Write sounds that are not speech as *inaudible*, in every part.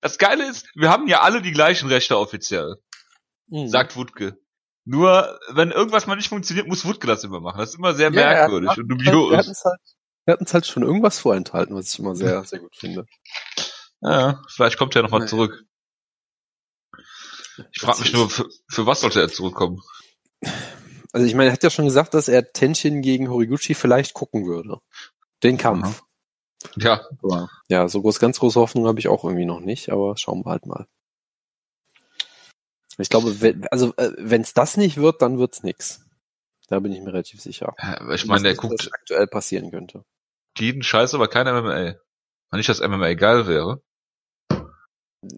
Das Geile ist, wir haben ja alle die gleichen Rechte offiziell, mhm. sagt Wutke. Nur, wenn irgendwas mal nicht funktioniert, muss Wutke das immer machen. Das ist immer sehr ja, merkwürdig und dubios. Wir hatten es halt, halt schon irgendwas vorenthalten, was ich immer sehr, *laughs* sehr gut finde. Ja, vielleicht kommt er nochmal zurück. Ich frage mich nur, für, für was sollte er zurückkommen? Also ich meine, er hat ja schon gesagt, dass er Tenshin gegen Horiguchi vielleicht gucken würde. Den Kampf. Ja. Aber, ja, so groß, ganz große Hoffnung habe ich auch irgendwie noch nicht, aber schauen wir halt mal. Ich glaube, wenn, also äh, wenn es das nicht wird, dann wird's nix. Da bin ich mir relativ sicher. Ja, ich meine, der guckt was aktuell passieren könnte. Jeden Scheiß, aber kein MMA. Nicht, dass MMA geil wäre.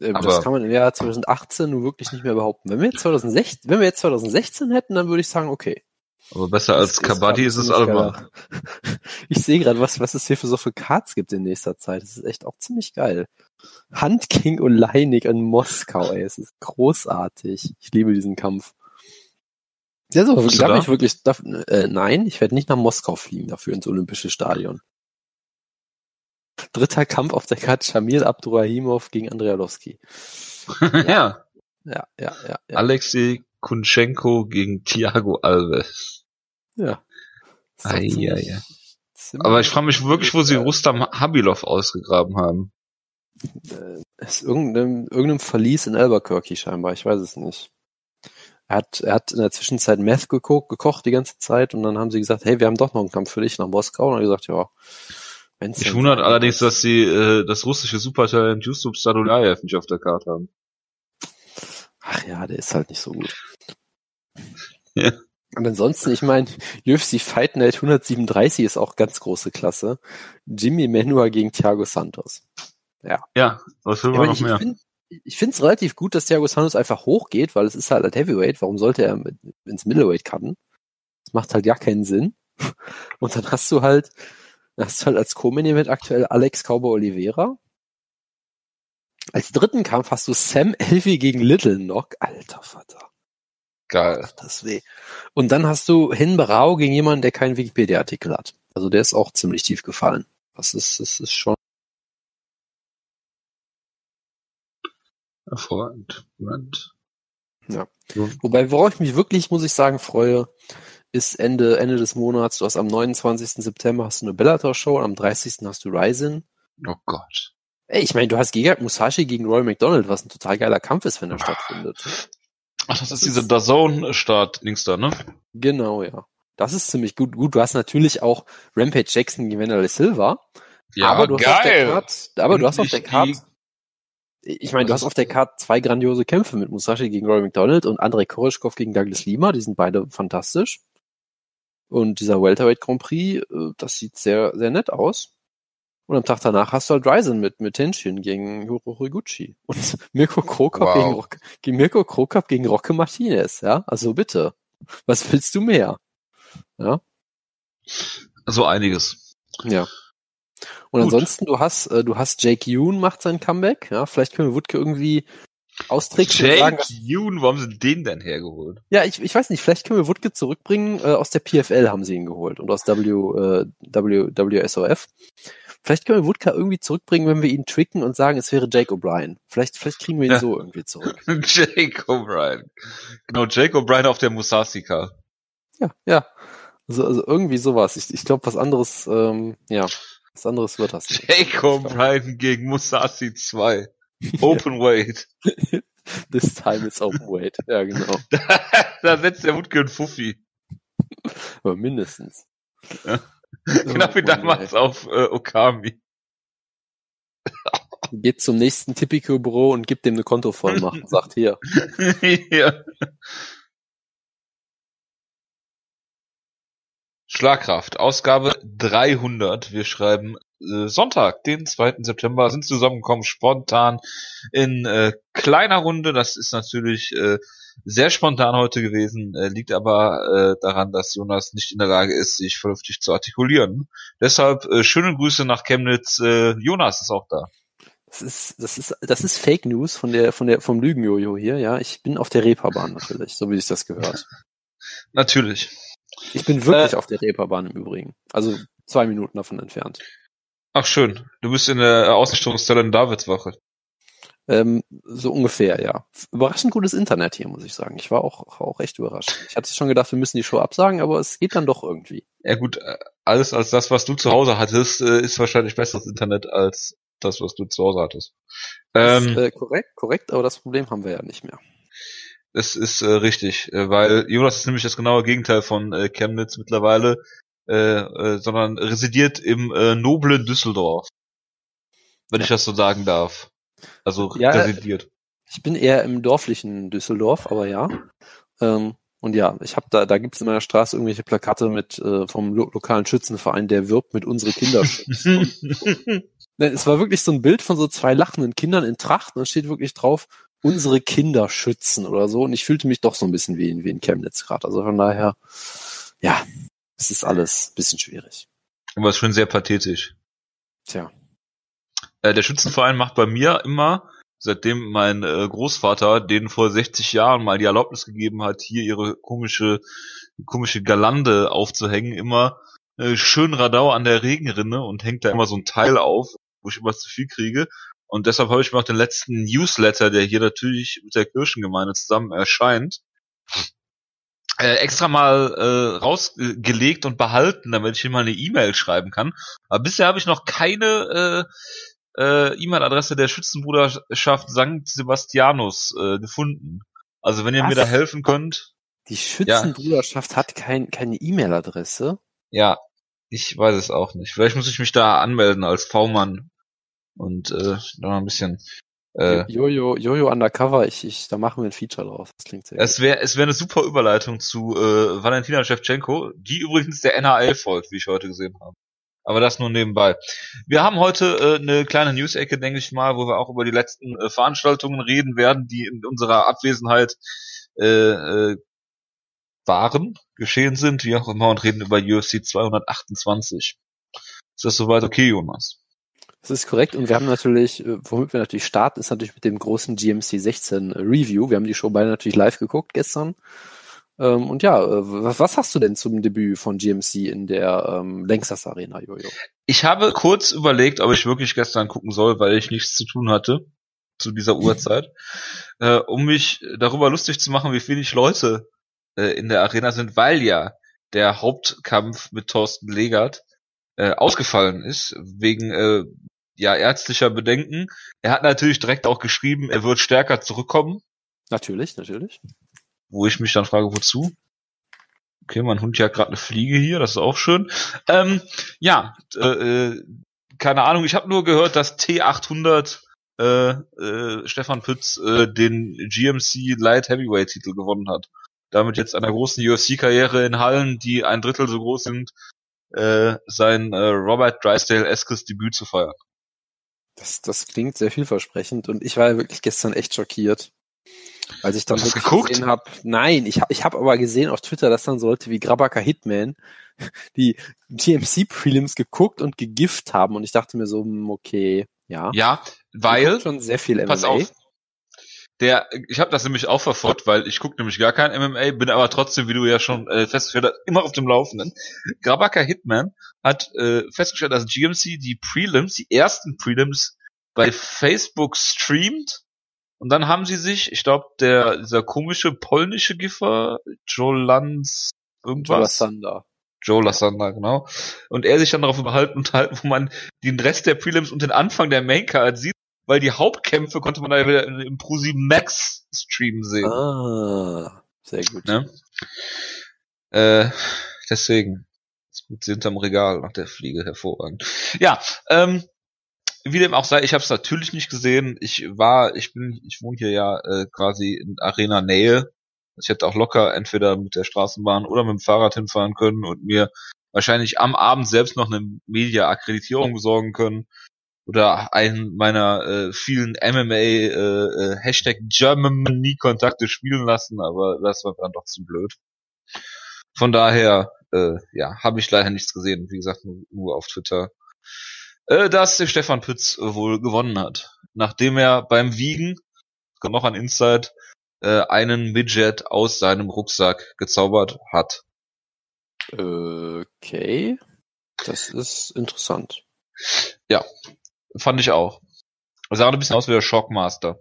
Ähm, das kann man im Jahr 2018 nur wirklich nicht mehr behaupten. Wenn wir jetzt 2016, wenn wir jetzt 2016 hätten, dann würde ich sagen, okay. Aber besser als Kabaddi ist, es allemal. *laughs* Ich sehe gerade, was, was es hier für so viele Cards gibt in nächster Zeit. Das ist echt auch ziemlich geil. Hand King und Leinig in Moskau, ey. Es ist großartig. Ich liebe diesen Kampf. Ja, so, darf ich wirklich, darf, äh, nein, ich werde nicht nach Moskau fliegen dafür ins Olympische Stadion. Dritter Kampf auf der Karte Shamil Abdurahimov gegen Andrealowski. *laughs* ja. Ja, ja, ja. ja. Alexei Kunchenko gegen Thiago Alves. Ja. Ai, ai, ai. Aber ich frage mich wirklich, wo sie Rustam Habilov ausgegraben haben. Äh, ist irgendeinem, irgendeinem Verlies in Albuquerque scheinbar, ich weiß es nicht. Er hat, er hat in der Zwischenzeit Meth gekocht, gekocht die ganze Zeit und dann haben sie gesagt, hey, wir haben doch noch einen Kampf für dich nach Moskau. Und er hat gesagt, ja, Wenn's Mich wundert allerdings, dass sie äh, das russische Supertalent Yusuf Sadulayev nicht auf der Karte haben. Ach ja, der ist halt nicht so gut. *laughs* ja. Und ansonsten, ich meine, UFC Fight Night 137 ist auch ganz große Klasse. Jimmy Menua gegen Thiago Santos. Ja. Ja, was will man noch mehr? Ich finde es relativ gut, dass Thiago Santos einfach hochgeht, weil es ist halt ein Heavyweight. Warum sollte er mit, ins Middleweight cutten? Das macht halt ja keinen Sinn. *laughs* Und dann hast du halt hast du halt als Co-Main-Event aktuell Alex Cowboy Oliveira. Als dritten Kampf hast du Sam Elvey gegen Little Knock. Alter Vater. Geil. Das weh. Und dann hast du Hin Barao gegen jemanden, der keinen Wikipedia-Artikel hat. Also der ist auch ziemlich tief gefallen. Das ist, das ist schon. Hervorragend. Ja. Wobei, worauf ich mich wirklich, muss ich sagen, freue, ist Ende, Ende des Monats. Du hast am 29. September hast du eine Bellator-Show und am 30. hast du Ryzen. Oh Gott. Ey, ich meine, du hast Gegard Musashi gegen Roy McDonald, was ein total geiler Kampf ist, wenn er stattfindet. Ach, das, das ist dieser DAZN-Start-Dings da, ne? Genau, ja. Das ist ziemlich gut. Gut, du hast natürlich auch Rampage Jackson gegen Wanderlei Silva. Ja, aber du geil. Hast auf der Card, aber du hast auf der Karte ich meine, du hast auf der Karte zwei grandiose Kämpfe mit Musashi gegen Roy McDonald und Andrei Koroschkov gegen Douglas Lima. Die sind beide fantastisch. Und dieser Welterweight Grand Prix, äh, das sieht sehr, sehr nett aus. Und am Tag danach hast du halt Ryzen mit, mit Tenshin gegen Horiguchi. Und *laughs* Mirko Krokop wow. gegen, Rock, gegen Mirko Krokop gegen Rocke Martinez, ja? Also bitte. Was willst du mehr? Ja? So einiges. Ja. Und Gut. ansonsten, du hast, äh, du hast Jake Yoon macht sein Comeback, ja? Vielleicht können wir Wutke irgendwie austricksen Jake sagen, Yoon, warum sind den denn hergeholt? Ja, ich, ich weiß nicht, vielleicht können wir Wutke zurückbringen, äh, aus der PFL haben sie ihn geholt und aus w, äh, w, WSOF. Vielleicht können wir Wutke irgendwie zurückbringen, wenn wir ihn tricken und sagen, es wäre Jake O'Brien. Vielleicht, vielleicht kriegen wir ihn *laughs* so irgendwie zurück. Jake O'Brien. Genau, Jake O'Brien auf der Musasika. Ja, ja. Also, also irgendwie sowas. Ich, ich glaube, was anderes, ähm, ja, was anderes wird das. Jake O'Brien gegen Musashi 2. *laughs* Open weight. *laughs* This time it's open weight. Ja, genau. da, da setzt der Wutke einen Fuffi. Aber mindestens. Ja. *laughs* Genau wie damals auf äh, Okami. *laughs* Geht zum nächsten Tipico-Büro und gibt dem eine Kontovollmacht und sagt hier. *laughs* ja. Schlagkraft, Ausgabe 300. Wir schreiben äh, Sonntag, den 2. September, sind zusammengekommen, spontan in äh, kleiner Runde. Das ist natürlich äh, sehr spontan heute gewesen, äh, liegt aber äh, daran, dass Jonas nicht in der Lage ist, sich vernünftig zu artikulieren. Deshalb äh, schöne Grüße nach Chemnitz. Äh, Jonas ist auch da. Das ist, das ist, das ist Fake News von der, von der, vom Lügenjojo hier, ja. Ich bin auf der Reeperbahn natürlich, so wie sich das gehört. *laughs* natürlich. Ich bin wirklich äh, auf der Reeperbahn im Übrigen. Also zwei Minuten davon entfernt. Ach schön. Du bist in der Ausrichtungsstelle in Davidswache. Ähm, so ungefähr, ja. Überraschend gutes Internet hier, muss ich sagen. Ich war auch, auch echt überrascht. Ich hatte schon gedacht, wir müssen die Show absagen, aber es geht dann doch irgendwie. Ja gut, alles als das, was du zu Hause hattest, äh, ist wahrscheinlich besseres Internet als das, was du zu Hause hattest. Ähm, ist, äh, korrekt, korrekt, aber das Problem haben wir ja nicht mehr. Das ist äh, richtig, äh, weil Jonas ist nämlich das genaue Gegenteil von äh, Chemnitz mittlerweile, äh, äh, sondern residiert im äh, noblen Düsseldorf. Wenn ich das so sagen darf. Also ja, residiert. Ich bin eher im dorflichen Düsseldorf, aber ja. Ähm, und ja, ich habe da, da gibt es in meiner Straße irgendwelche Plakate mit äh, vom lo lokalen Schützenverein, der wirbt mit unsere Kinder. *laughs* es war wirklich so ein Bild von so zwei lachenden Kindern in Tracht und steht wirklich drauf, unsere Kinder schützen oder so. Und ich fühlte mich doch so ein bisschen wie in, wie in Chemnitz gerade. Also von daher, ja, es ist alles ein bisschen schwierig. Aber es ist schon sehr pathetisch. Tja. Äh, der Schützenverein macht bei mir immer, seitdem mein äh, Großvater denen vor 60 Jahren mal die Erlaubnis gegeben hat, hier ihre komische, komische Galande aufzuhängen, immer äh, schön Radau an der Regenrinne und hängt da immer so ein Teil auf, wo ich immer zu viel kriege. Und deshalb habe ich mir auch den letzten Newsletter, der hier natürlich mit der Kirchengemeinde zusammen erscheint, äh, extra mal äh, rausgelegt und behalten, damit ich hier mal eine E-Mail schreiben kann. Aber bisher habe ich noch keine äh, äh, E-Mail-Adresse der Schützenbruderschaft St. Sebastianus äh, gefunden. Also wenn ihr Was? mir da helfen könnt. Die Schützenbruderschaft ja. hat kein, keine E-Mail-Adresse? Ja, ich weiß es auch nicht. Vielleicht muss ich mich da anmelden als V-Mann und äh, noch ein bisschen äh, Jojo, Jojo Undercover, ich, ich, da machen wir ein Feature draus. Das klingt sehr Es wäre es wäre eine super Überleitung zu äh, Valentina Shevchenko, die übrigens der NHL folgt, wie ich heute gesehen habe. Aber das nur nebenbei. Wir haben heute äh, eine kleine News-Ecke, denke ich mal, wo wir auch über die letzten äh, Veranstaltungen reden werden, die in unserer Abwesenheit äh, äh, waren, geschehen sind, wie auch immer, und reden über UFC 228. Ist das soweit okay, Jonas? Das ist korrekt und wir haben natürlich, äh, womit wir natürlich starten, ist natürlich mit dem großen GMC 16 Review. Wir haben die Show beide natürlich live geguckt gestern. Ähm, und ja, äh, was hast du denn zum Debüt von GMC in der ähm, Lanxess Arena, Jojo? Ich habe kurz überlegt, ob ich wirklich gestern gucken soll, weil ich nichts zu tun hatte zu dieser Uhrzeit, *laughs* äh, um mich darüber lustig zu machen, wie wenig Leute äh, in der Arena sind, weil ja der Hauptkampf mit Thorsten Legert äh, ausgefallen ist, wegen äh, ja, ärztlicher Bedenken. Er hat natürlich direkt auch geschrieben, er wird stärker zurückkommen. Natürlich, natürlich. Wo ich mich dann frage, wozu? Okay, mein Hund jagt gerade eine Fliege hier, das ist auch schön. Ähm, ja, äh, äh keine Ahnung, ich habe nur gehört, dass T800 äh, äh, Stefan Pütz äh, den GMC Light Heavyweight Titel gewonnen hat. Damit jetzt einer großen UFC-Karriere in Hallen, die ein Drittel so groß sind, äh, sein äh, Robert Drysdale-eskes Debüt zu feiern. Das, das klingt sehr vielversprechend und ich war ja wirklich gestern echt schockiert. Als ich dann Hast wirklich geguckt? gesehen habe, nein, ich habe ich hab aber gesehen auf Twitter, dass dann so Leute wie Grabaka Hitman *laughs* die TMC Prelims geguckt und gegift haben und ich dachte mir so, hm, okay, ja. Ja, weil schon sehr viel MMA. Pass auf, der, ich habe das nämlich auch verfolgt, weil ich gucke nämlich gar kein MMA, bin aber trotzdem, wie du ja schon äh, festgestellt hast, immer auf dem Laufenden. Grabaka Hitman hat äh, festgestellt, dass GMC die Prelims, die ersten Prelims bei Facebook streamt und dann haben sie sich, ich glaube, der dieser komische polnische Giffer, Joe Lanz, irgendwas. Joe Lassander. Joe Lassander, genau. Und er sich dann darauf überhalten *laughs* unterhalten, wo man den Rest der Prelims und den Anfang der Maincard sieht weil die Hauptkämpfe konnte man da wieder im Pro7 Max Stream sehen. Ah, sehr gut. Ne? Äh, deswegen. Ist gut hinterm Regal nach der Fliege hervorragend. Ja, ähm, wie dem auch sei, ich habe es natürlich nicht gesehen. Ich war, ich bin, ich wohne hier ja äh, quasi in Arena Nähe. Ich hätte auch locker entweder mit der Straßenbahn oder mit dem Fahrrad hinfahren können und mir wahrscheinlich am Abend selbst noch eine Media-Akkreditierung besorgen können oder einen meiner äh, vielen MMA äh, äh, Hashtag Germany Kontakte spielen lassen, aber das war dann doch zu blöd. Von daher, äh, ja, habe ich leider nichts gesehen. Wie gesagt, nur, nur auf Twitter, äh, dass der Stefan Pütz wohl gewonnen hat, nachdem er beim Wiegen, kommt noch an Insight, äh, einen Midget aus seinem Rucksack gezaubert hat. Okay, das ist interessant. Ja, Fand ich auch. Sah ein bisschen aus wie der Shockmaster.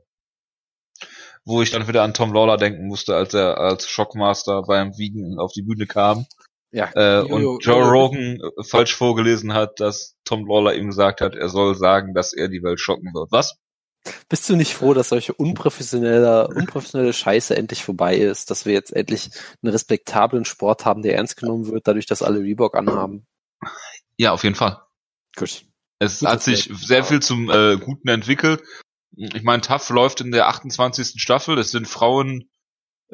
Wo ich dann wieder an Tom Lawler denken musste, als er als Shockmaster beim Wiegen auf die Bühne kam. Ja, Äh, und Joe Rogan äh, falsch vorgelesen hat, dass Tom Lawler ihm gesagt hat, er soll sagen, dass er die Welt schocken wird. Was? Bist du nicht froh, dass solche unprofessionelle, unprofessionelle Scheiße endlich vorbei ist, dass wir jetzt endlich einen respektablen Sport haben, der ernst genommen wird, dadurch, dass alle Reebok anhaben? Ja, auf jeden Fall. Gut. Es Gutes hat sich Zeichen. sehr viel zum äh, Guten entwickelt. Ich meine, TAF läuft in der 28. Staffel. Es sind Frauen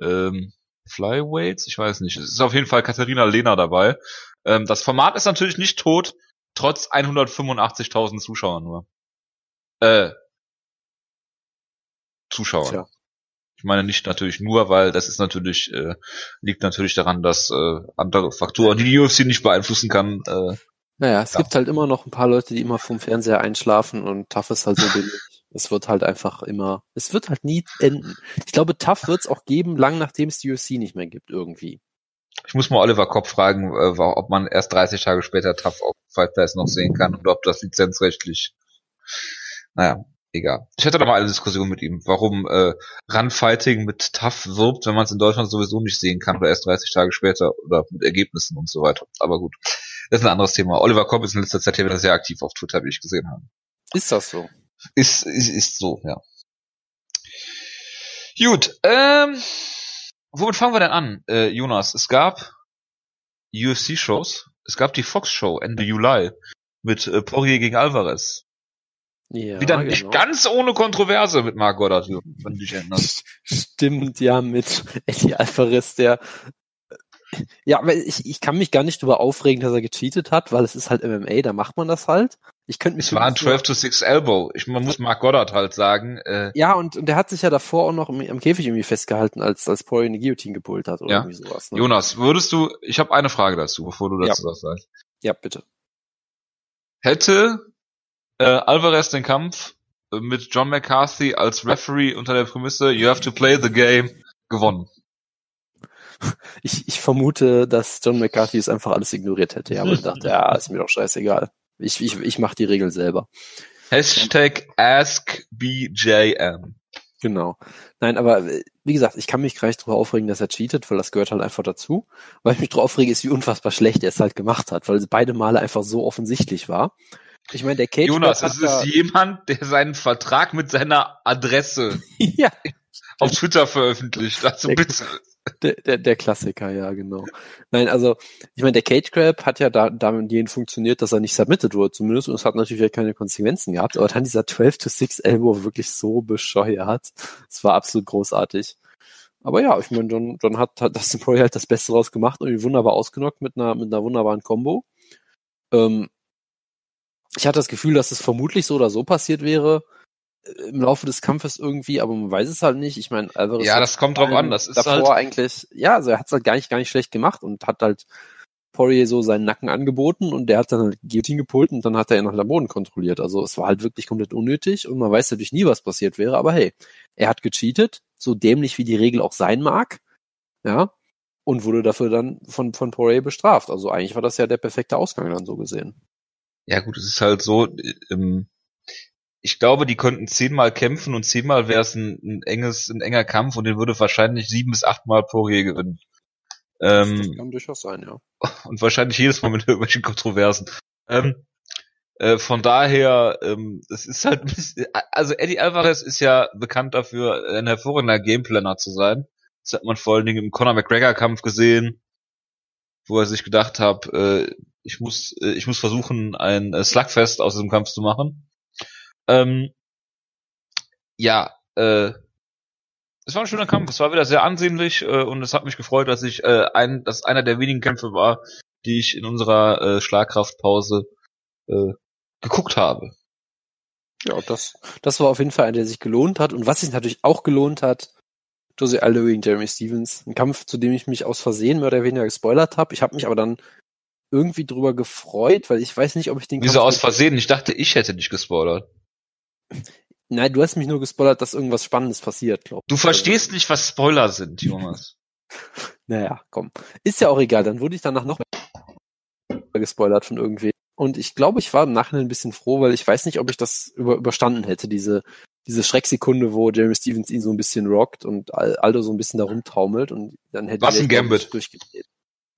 ähm, Flyweights, ich weiß nicht. Es ist auf jeden Fall Katharina Lehner dabei. Ähm, das Format ist natürlich nicht tot, trotz 185.000 Zuschauern nur. Äh, Zuschauern. Tja. Ich meine nicht natürlich nur, weil das ist natürlich äh, liegt natürlich daran, dass äh, andere Faktoren, die die UFC nicht beeinflussen kann, äh, Naja, es Ja. gibt halt immer noch ein paar Leute, die immer vom Fernseher einschlafen und TAF ist halt so billig. Es wird halt einfach immer, es wird halt nie enden. Ich glaube, TAF wird es auch geben, lang nachdem es die UFC nicht mehr gibt, irgendwie. Ich muss mal Oliver Kopp fragen, äh, ob man erst 30 Tage später TAF auf Fight Pass noch sehen kann oder ob das lizenzrechtlich. Naja, egal. Ich hatte da mal eine Diskussion mit ihm, warum äh, Runfighting mit TAF wirbt, wenn man es in Deutschland sowieso nicht sehen kann oder erst 30 Tage später oder mit Ergebnissen und so weiter. Aber gut, das ist ein anderes Thema. Oliver Kopp ist in letzter Zeit hier wieder sehr aktiv auf Twitter, wie ich gesehen habe. Ist das so? Ist, ist, ist so, ja. Gut, ähm, womit fangen wir denn an, äh, Jonas? Es gab UFC-Shows. Es gab die Fox-Show Ende Juli mit äh, Poirier gegen Alvarez. Ja, Wieder nicht genau. ganz ohne Kontroverse mit Marc Goddard, wenn du dich erinnerst. *laughs* Stimmt, ja, mit Eddie Alvarez, der ja, aber ich, ich kann mich gar nicht darüber aufregen, dass er gecheatet hat, weil es ist halt MMA, da macht man das halt. Ich könnte mich Es war ein wirklich 12 to 6 Elbow. Ich, man muss Marc Goddard halt sagen, äh, Ja, und, und der hat sich ja davor auch noch im, am Käfig irgendwie festgehalten, als, als Poirier eine Guillotine gepult hat oder Ja. irgendwie sowas. Ne? Jonas, würdest du, ich habe eine Frage dazu, bevor du Ja. dazu was sagst. Ja, bitte. Hätte äh, Alvarez den Kampf äh, mit John McCarthy als Referee unter der Prämisse You have to play the game gewonnen. *laughs* Ich, ich vermute, dass John McCarthy es einfach alles ignoriert hätte. Ja, aber ich dachte, ja, ist mir doch scheißegal. Ich, ich, ich mache die Regel selber. Hashtag AskBJM. Genau. Nein, aber äh, wie gesagt, ich kann mich gleich drüber aufregen, dass er cheatet, weil das gehört halt einfach dazu. Weil ich mich drüber aufrege, ist, wie unfassbar schlecht er es halt gemacht hat, weil es beide Male einfach so offensichtlich war. Ich meine, der Cage Jonas, es ist jemand, der seinen Vertrag mit seiner Adresse *laughs* ja, auf Twitter veröffentlicht. Also bitte. Der, der, der Klassiker, ja, genau. Nein, also, ich meine, der Cage Grab hat ja da, damit jeden funktioniert, dass er nicht submitted wurde, zumindest, und es hat natürlich ja keine Konsequenzen gehabt, aber dann dieser 12 to 6 Elbow wirklich so bescheuert. Es war absolut großartig. Aber ja, ich meine, dann, dann hat, hat Dustin *laughs* Poirier halt das Beste draus gemacht und wunderbar ausgenockt mit einer, mit einer wunderbaren Combo. Ähm, ich hatte das Gefühl, dass es vermutlich so oder so passiert wäre im Laufe des Kampfes irgendwie, aber man weiß es halt nicht. Ich meine, Alvarez Ja, das kommt drauf an. Das ist davor halt. eigentlich, ja, also er hat es halt gar nicht, gar nicht schlecht gemacht und hat halt Poirier so seinen Nacken angeboten und der hat dann halt Guillotine gepult und dann hat er ihn nach dem Boden kontrolliert. Also es war halt wirklich komplett unnötig und man weiß natürlich nie, was passiert wäre, aber hey, er hat gecheatet, so dämlich wie die Regel auch sein mag, ja, und wurde dafür dann von, von Poirier bestraft. Also eigentlich war das ja der perfekte Ausgang dann so gesehen. Ja gut, es ist halt so. ähm, Ich glaube, die könnten zehnmal kämpfen und zehnmal wäre es ein, ein enges, ein enger Kampf und den würde wahrscheinlich sieben bis achtmal Poirier gewinnen. das Ähm, kann durchaus sein, ja. *laughs* und wahrscheinlich jedes Mal mit *laughs* irgendwelchen Kontroversen. Ähm, äh, von daher, ähm, es ist halt, also Eddie Alvarez ist ja bekannt dafür, ein hervorragender Gameplanner zu sein. Das hat man vor allen Dingen im Conor McGregor Kampf gesehen, wo er sich gedacht hat, äh, ich muss, äh, ich muss versuchen, ein äh, Slugfest aus diesem Kampf zu machen. Ähm, ja, äh, es war ein schöner Kampf, es war wieder sehr ansehnlich äh, und es hat mich gefreut, dass ich äh, ein, dass einer der wenigen Kämpfe war, die ich in unserer äh, Schlagkraftpause äh, geguckt habe. Ja, das, das war auf jeden Fall einer, der sich gelohnt hat. Und was sich natürlich auch gelohnt hat, Jose Aldo gegen Jeremy Stevens. Ein Kampf, zu dem ich mich aus Versehen mehr oder weniger gespoilert habe. Ich habe mich aber dann irgendwie drüber gefreut, weil ich weiß nicht, ob ich den Wieso Kampf aus Versehen? Ich dachte, ich hätte dich gespoilert. Nein, du hast mich nur gespoilert, dass irgendwas Spannendes passiert, glaub Du verstehst nicht, was Spoiler sind, Jonas. *laughs* Naja, komm. Ist ja auch egal, dann wurde ich danach noch mehr gespoilert von irgendwie. Und ich glaube, ich war im Nachhinein ein bisschen froh, weil ich weiß nicht, ob ich das über, überstanden hätte, diese, diese Schrecksekunde, wo Jeremy Stevens ihn so ein bisschen rockt und Aldo so ein bisschen da rumtaumelt und dann hätte Was er ein Gambit. durchgedreht.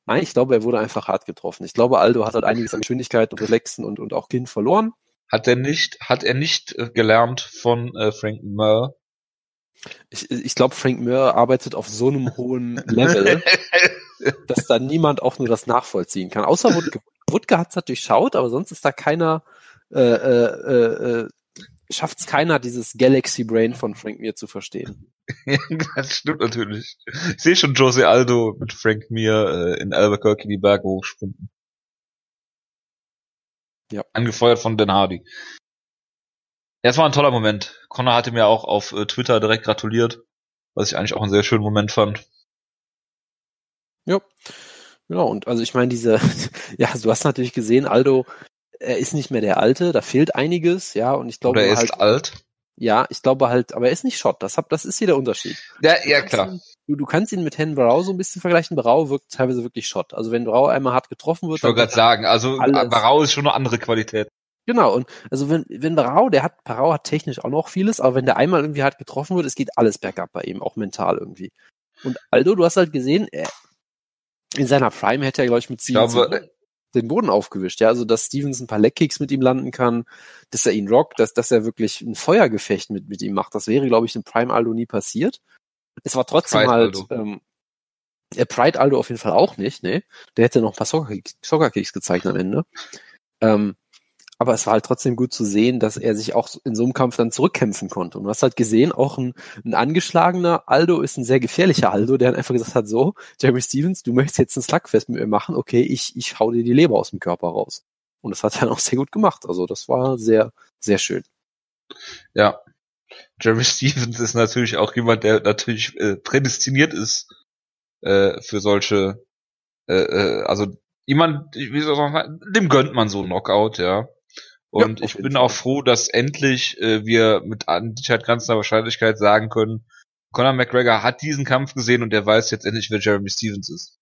Nein, ich glaube, er wurde einfach hart getroffen. Ich glaube, Aldo hat halt einiges an Geschwindigkeit und Reflexen und, und auch Kinn verloren. Hat er nicht, hat er nicht äh, gelernt von äh, Frank Mir? Ich, ich glaube, Frank Mir arbeitet auf so einem hohen *laughs* Level, dass da niemand auch nur das nachvollziehen kann. Außer Wutke. Wutke hat es halt durchschaut, aber sonst ist da keiner, äh, äh, äh, schafft es keiner, dieses Galaxy Brain von Frank Mir zu verstehen. *laughs* das stimmt natürlich. Ich sehe schon Jose Aldo mit Frank Mir äh, in Albuquerque die Berge hochsprinten. Ja. Angefeuert von Dan Hardy. Ja, es war ein toller Moment. Connor hatte mir auch auf äh, Twitter direkt gratuliert, was ich eigentlich auch einen sehr schönen Moment fand. Ja. Genau, und also ich meine, diese, *laughs* ja, du hast natürlich gesehen, Aldo, er ist nicht mehr der Alte, da fehlt einiges, ja, und ich glaube Oder er halt, ist alt. Ja, ich glaube halt, aber er ist nicht Schott, das, hab, das ist hier der Unterschied. Ja, ja klar. ihn- Du, du kannst ihn mit Hen Barau so ein bisschen vergleichen. Barau wirkt teilweise wirklich Schott. Also wenn Barau einmal hart getroffen wird, Ich wollte gerade sagen, also alles- Barau ist schon eine andere Qualität. Genau, und also wenn, wenn Barau, der hat, Barau hat technisch auch noch vieles, aber wenn der einmal irgendwie hart getroffen wird, es geht alles bergab bei ihm, auch mental irgendwie. Und Aldo, du hast halt gesehen, er, in seiner Prime hätte er, glaube ich, mit Ich Stevenson glaube, den Boden aufgewischt, ja, also dass Stevens ein paar Leckkicks mit ihm landen kann, dass er ihn rockt, dass, dass er wirklich ein Feuergefecht mit, mit ihm macht. Das wäre, glaube ich, in Prime Aldo nie passiert. Es war trotzdem Pride halt, Aldo. ähm, äh, Pride Aldo auf jeden Fall auch nicht, ne? Der hätte noch ein paar Soccer-Kicks Soccer gezeigt am Ende. Ähm, aber es war halt trotzdem gut zu sehen, dass er sich auch in so einem Kampf dann zurückkämpfen konnte. Und du hast halt gesehen, auch ein, ein angeschlagener Aldo ist ein sehr gefährlicher Aldo, der dann einfach gesagt hat, so, Jeremy Stevens, du möchtest jetzt ein Slugfest mit mir machen, okay, ich, ich hau dir die Leber aus dem Körper raus. Und das hat er dann auch sehr gut gemacht. Also das war sehr, sehr schön. ja. Jeremy *laughs* Stevens ist natürlich auch jemand, der natürlich äh, prädestiniert ist äh, für solche, äh, äh, also jemand, wie soll man sagen, dem gönnt man so einen Knockout, ja. Und Ja, ich bin Fall. auch froh, dass endlich äh, wir mit an Sicherheit ganzer Wahrscheinlichkeit sagen können, Conor McGregor hat diesen Kampf gesehen und er weiß jetzt endlich, wer Jeremy Stevens ist.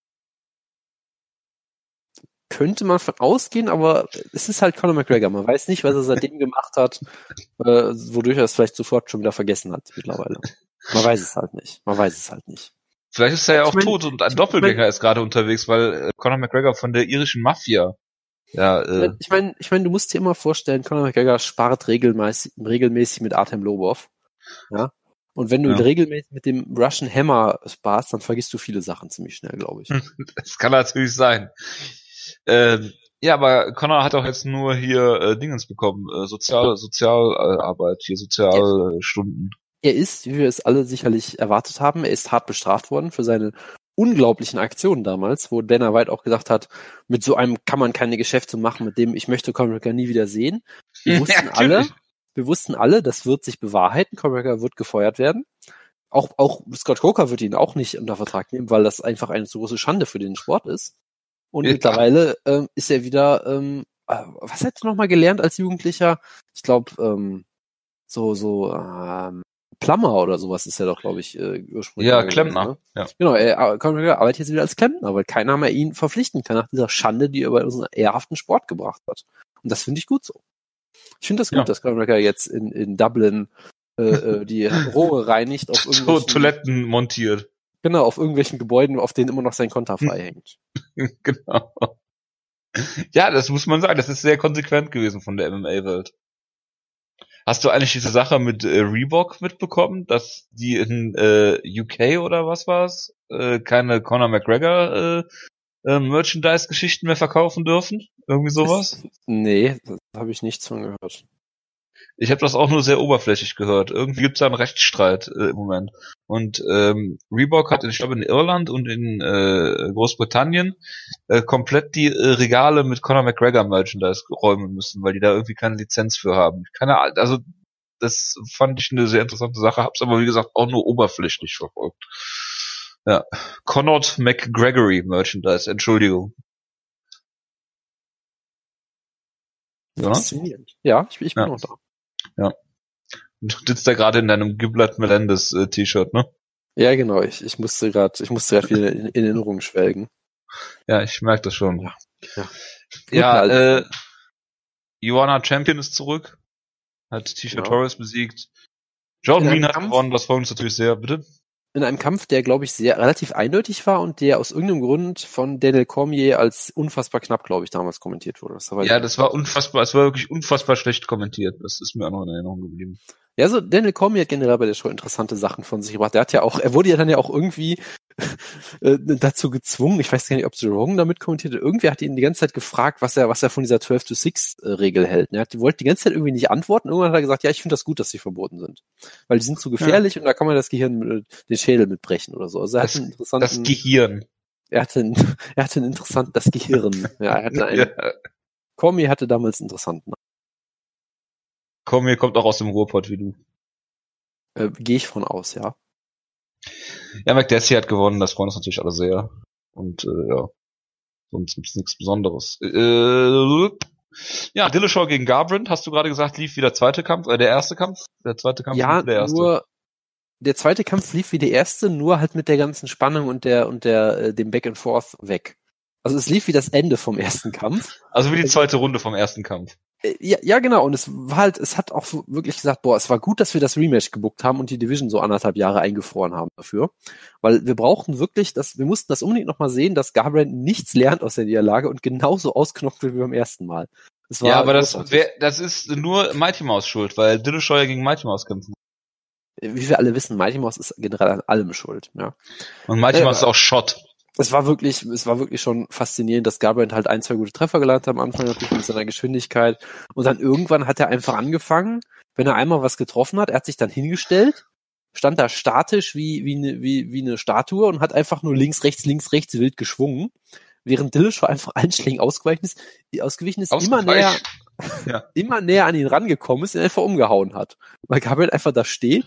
Könnte man von ausgehen, aber es ist halt Conor McGregor. Man weiß nicht, was er seitdem *laughs* gemacht hat, äh, wodurch er es vielleicht sofort schon wieder vergessen hat mittlerweile. Man weiß es halt nicht. Man weiß es halt nicht. Vielleicht ist er ja auch Ich mein- tot und ein ich Doppelgänger mein- ist gerade unterwegs, weil äh, Conor McGregor von der irischen Mafia. Ja, äh, Ich meine, ich meine, du musst dir immer vorstellen, Conor McGregor spart regelmäßig, regelmäßig mit Artem Lobov. Ja. Und wenn du Ja. regelmäßig mit dem Russian Hammer sparst, dann vergisst du viele Sachen ziemlich schnell, glaube ich. *laughs* das kann natürlich sein. Ähm, ja, aber Conor hat auch jetzt nur hier äh, Dingens bekommen, äh, Sozial Sozialarbeit, Arbeit, hier Sozialstunden. Er ist, wie wir es alle sicherlich erwartet haben, er ist hart bestraft worden für seine unglaublichen Aktionen damals, wo Dana White auch gesagt hat, mit so einem kann man keine Geschäfte machen, mit dem ich möchte McGregor nie wieder sehen. Wir *laughs* wussten Ja, alle, wir wussten alle, das wird sich bewahrheiten, McGregor wird gefeuert werden. Auch, auch Scott Coker wird ihn auch nicht unter Vertrag nehmen, weil das einfach eine zu große Schande für den Sport ist. Und Ja. mittlerweile ähm, ist er wieder, ähm, äh, was hat er nochmal gelernt als Jugendlicher? Ich glaube, ähm, so, so, ähm, Plummer oder sowas ist er doch, glaube ich, äh, ursprünglich. Ja, Klempner. ne? Ja. Genau, er arbeitet jetzt wieder als Klempner, weil keiner mehr ihn verpflichten kann nach dieser Schande, die er bei unseren ehrhaften Sport gebracht hat. Und das finde ich gut so. Ich finde das gut, Ja. dass McGregor jetzt in, in Dublin äh, äh, *laughs* die Rohre reinigt auf irgendwelchen, Toiletten montiert. genau, auf irgendwelchen Gebäuden, auf denen immer noch sein Konterfei hängt. *laughs* genau. Ja, das muss man sagen. Das ist sehr konsequent gewesen von der MMA-Welt. Hast du eigentlich diese Sache mit äh, Reebok mitbekommen, dass die in äh, UK oder was war's äh, keine Conor McGregor äh, äh, Merchandise-Geschichten mehr verkaufen dürfen? Irgendwie sowas? Nee, da habe ich nichts von gehört. Ich habe das auch nur sehr oberflächlich gehört. Irgendwie gibt's da einen Rechtsstreit äh, im Moment. Und ähm, Reebok hat, ich glaube, in Irland und in äh, Großbritannien äh, komplett die äh, Regale mit Conor McGregor Merchandise räumen müssen, weil die da irgendwie keine Lizenz für haben. Keine Ahnung, also das fand ich eine sehr interessante Sache, hab's aber wie gesagt auch nur oberflächlich verfolgt. Ja, Conor McGregory Merchandise, Entschuldigung. Ja, ich, ich bin Ja. noch da. Du sitzt da gerade in deinem Giblet Melendez äh, T-Shirt, ne? Ja, genau. Ich, ich musste gerade, ich musste gerade wieder in, in Erinnerung schwelgen. Ja, ich merke das schon. Ja, ja. Ja, Gut, äh, Ioana Champion ist zurück. Hat Tisha Genau. Torres besiegt. Jordan Green hat Kampf- gewonnen, das freut uns natürlich sehr, bitte. In einem Kampf, der, glaube ich, sehr relativ eindeutig war und der aus irgendeinem Grund von Daniel Cormier als unfassbar knapp, glaube ich, damals kommentiert wurde. Das Ja, das war unfassbar, es war wirklich unfassbar schlecht kommentiert. Das ist mir auch noch in Erinnerung geblieben. Ja, so Daniel Cormier hat generell bei der Show interessante Sachen von sich gebracht. Der hat ja auch, er wurde ja dann ja auch irgendwie *laughs* äh, dazu gezwungen, ich weiß gar nicht, ob Joe Rogan damit kommentiert hat, irgendwer hat ihn die ganze Zeit gefragt, was er, was er von dieser 12 to 6 äh, Regel hält. Er hat, wollte die ganze Zeit irgendwie nicht antworten. Irgendwann hat er gesagt, ja, ich finde das gut, dass sie verboten sind. Weil die sind zu gefährlich und da kann man das Gehirn, den Schädel mitbrechen oder so. Also er Das- hat einen Das interessanten, Gehirn. er hatte einen, er hatte einen interessanten, das Gehirn. Ja, er hatte *laughs* einen, Ja. Cormier hatte damals einen interessanten. Komm, hier kommt auch aus dem Ruhrpott wie du. Äh, Gehe ich von aus, ja. Ja, McDessie hat gewonnen, das freut uns natürlich alle sehr. Und äh, ja, sonst gibt's nichts Besonderes. Äh, ja, Dillashaw gegen Garbrandt, hast du gerade gesagt, lief wie der zweite Kampf, äh, der erste Kampf? Der zweite Kampf Ja, lief wie der erste. nur der zweite Kampf lief wie der erste, nur halt mit der ganzen Spannung und der und der äh, dem Back and Forth weg. Also es lief wie das Ende vom ersten Kampf. Also wie die zweite Runde vom ersten Kampf. Äh, Ja, ja, genau. Und es war halt, es hat auch wirklich gesagt, boah, es war gut, dass wir das Rematch gebuckt haben und die Division so anderthalb Jahre eingefroren haben dafür. Weil wir brauchten wirklich das, wir mussten das unbedingt nochmal sehen, dass Garbrandt nichts lernt aus der Niederlage und genauso ausknopft wird wie beim ersten Mal. Ja, aber das, wär, das ist nur Mighty Mouse schuld, weil Dillashaw ja gegen Mighty Mouse kämpfen. wie wir alle wissen, Mighty Mouse ist generell an allem schuld, ja. Und Mighty Ja, Mouse ist auch Shot. Es war wirklich, es war wirklich schon faszinierend, dass Garbrandt halt ein, zwei gute Treffer gelandet hat am Anfang natürlich mit seiner Geschwindigkeit. Und dann irgendwann hat er einfach angefangen, wenn er einmal was getroffen hat, er hat sich dann hingestellt, stand da statisch wie, wie, eine, wie, wie eine Statue und hat einfach nur links, rechts, links, rechts wild geschwungen. Während Dillashaw einfach allen Schlägen ausgewichen ist, ausgewichen ist, immer näher, Ja. *laughs* immer näher an ihn rangekommen ist und ihn einfach umgehauen hat. Weil Gabriel einfach da steht,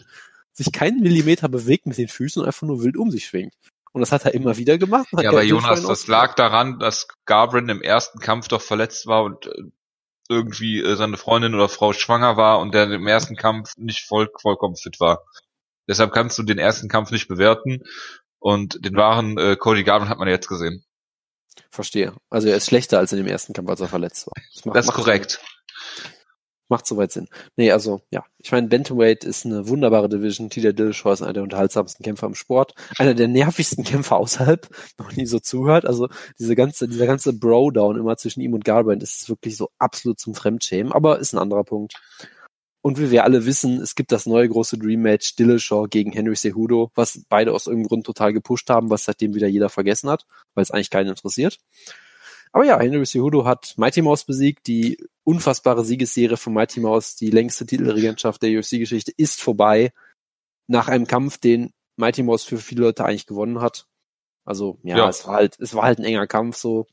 sich keinen Millimeter bewegt mit den Füßen und einfach nur wild um sich schwingt. Und das hat er immer wieder gemacht. Ja, aber Jonas, das lag daran, dass Garbrandt im ersten Kampf doch verletzt war und äh, irgendwie äh, seine Freundin oder Frau schwanger war und der im ersten Kampf nicht voll, vollkommen fit war. Deshalb kannst du den ersten Kampf nicht bewerten und den wahren äh, Cody Garbrandt hat man jetzt gesehen. Verstehe. Also er ist schlechter als in dem ersten Kampf, als er verletzt war. macht- Das ist korrekt. Macht soweit Sinn. Nee, also, ja. Ich meine, Bantamweight ist eine wunderbare Division. Tita Dillashaw ist einer der unterhaltsamsten Kämpfer im Sport. Einer der nervigsten *laughs* Kämpfer außerhalb. Noch nie so zuhört. Also, diese ganze, dieser ganze Bro-Down immer zwischen ihm und Garbrandt ist wirklich so absolut zum Fremdschämen. Aber ist ein anderer Punkt. Und wie wir alle wissen, es gibt das neue große Dream Match Dillashaw gegen Henry Cejudo, was beide aus irgendeinem Grund total gepusht haben, was seitdem wieder jeder vergessen hat, weil es eigentlich keinen interessiert. Aber ja, Henry Cejudo hat Mighty Mouse besiegt. Die unfassbare Siegesserie von Mighty Mouse, die längste Titelregentschaft der UFC-Geschichte, ist vorbei. Nach einem Kampf, den Mighty Mouse für viele Leute eigentlich gewonnen hat. Also, ja, Ja. es war halt, es war halt ein enger Kampf, so.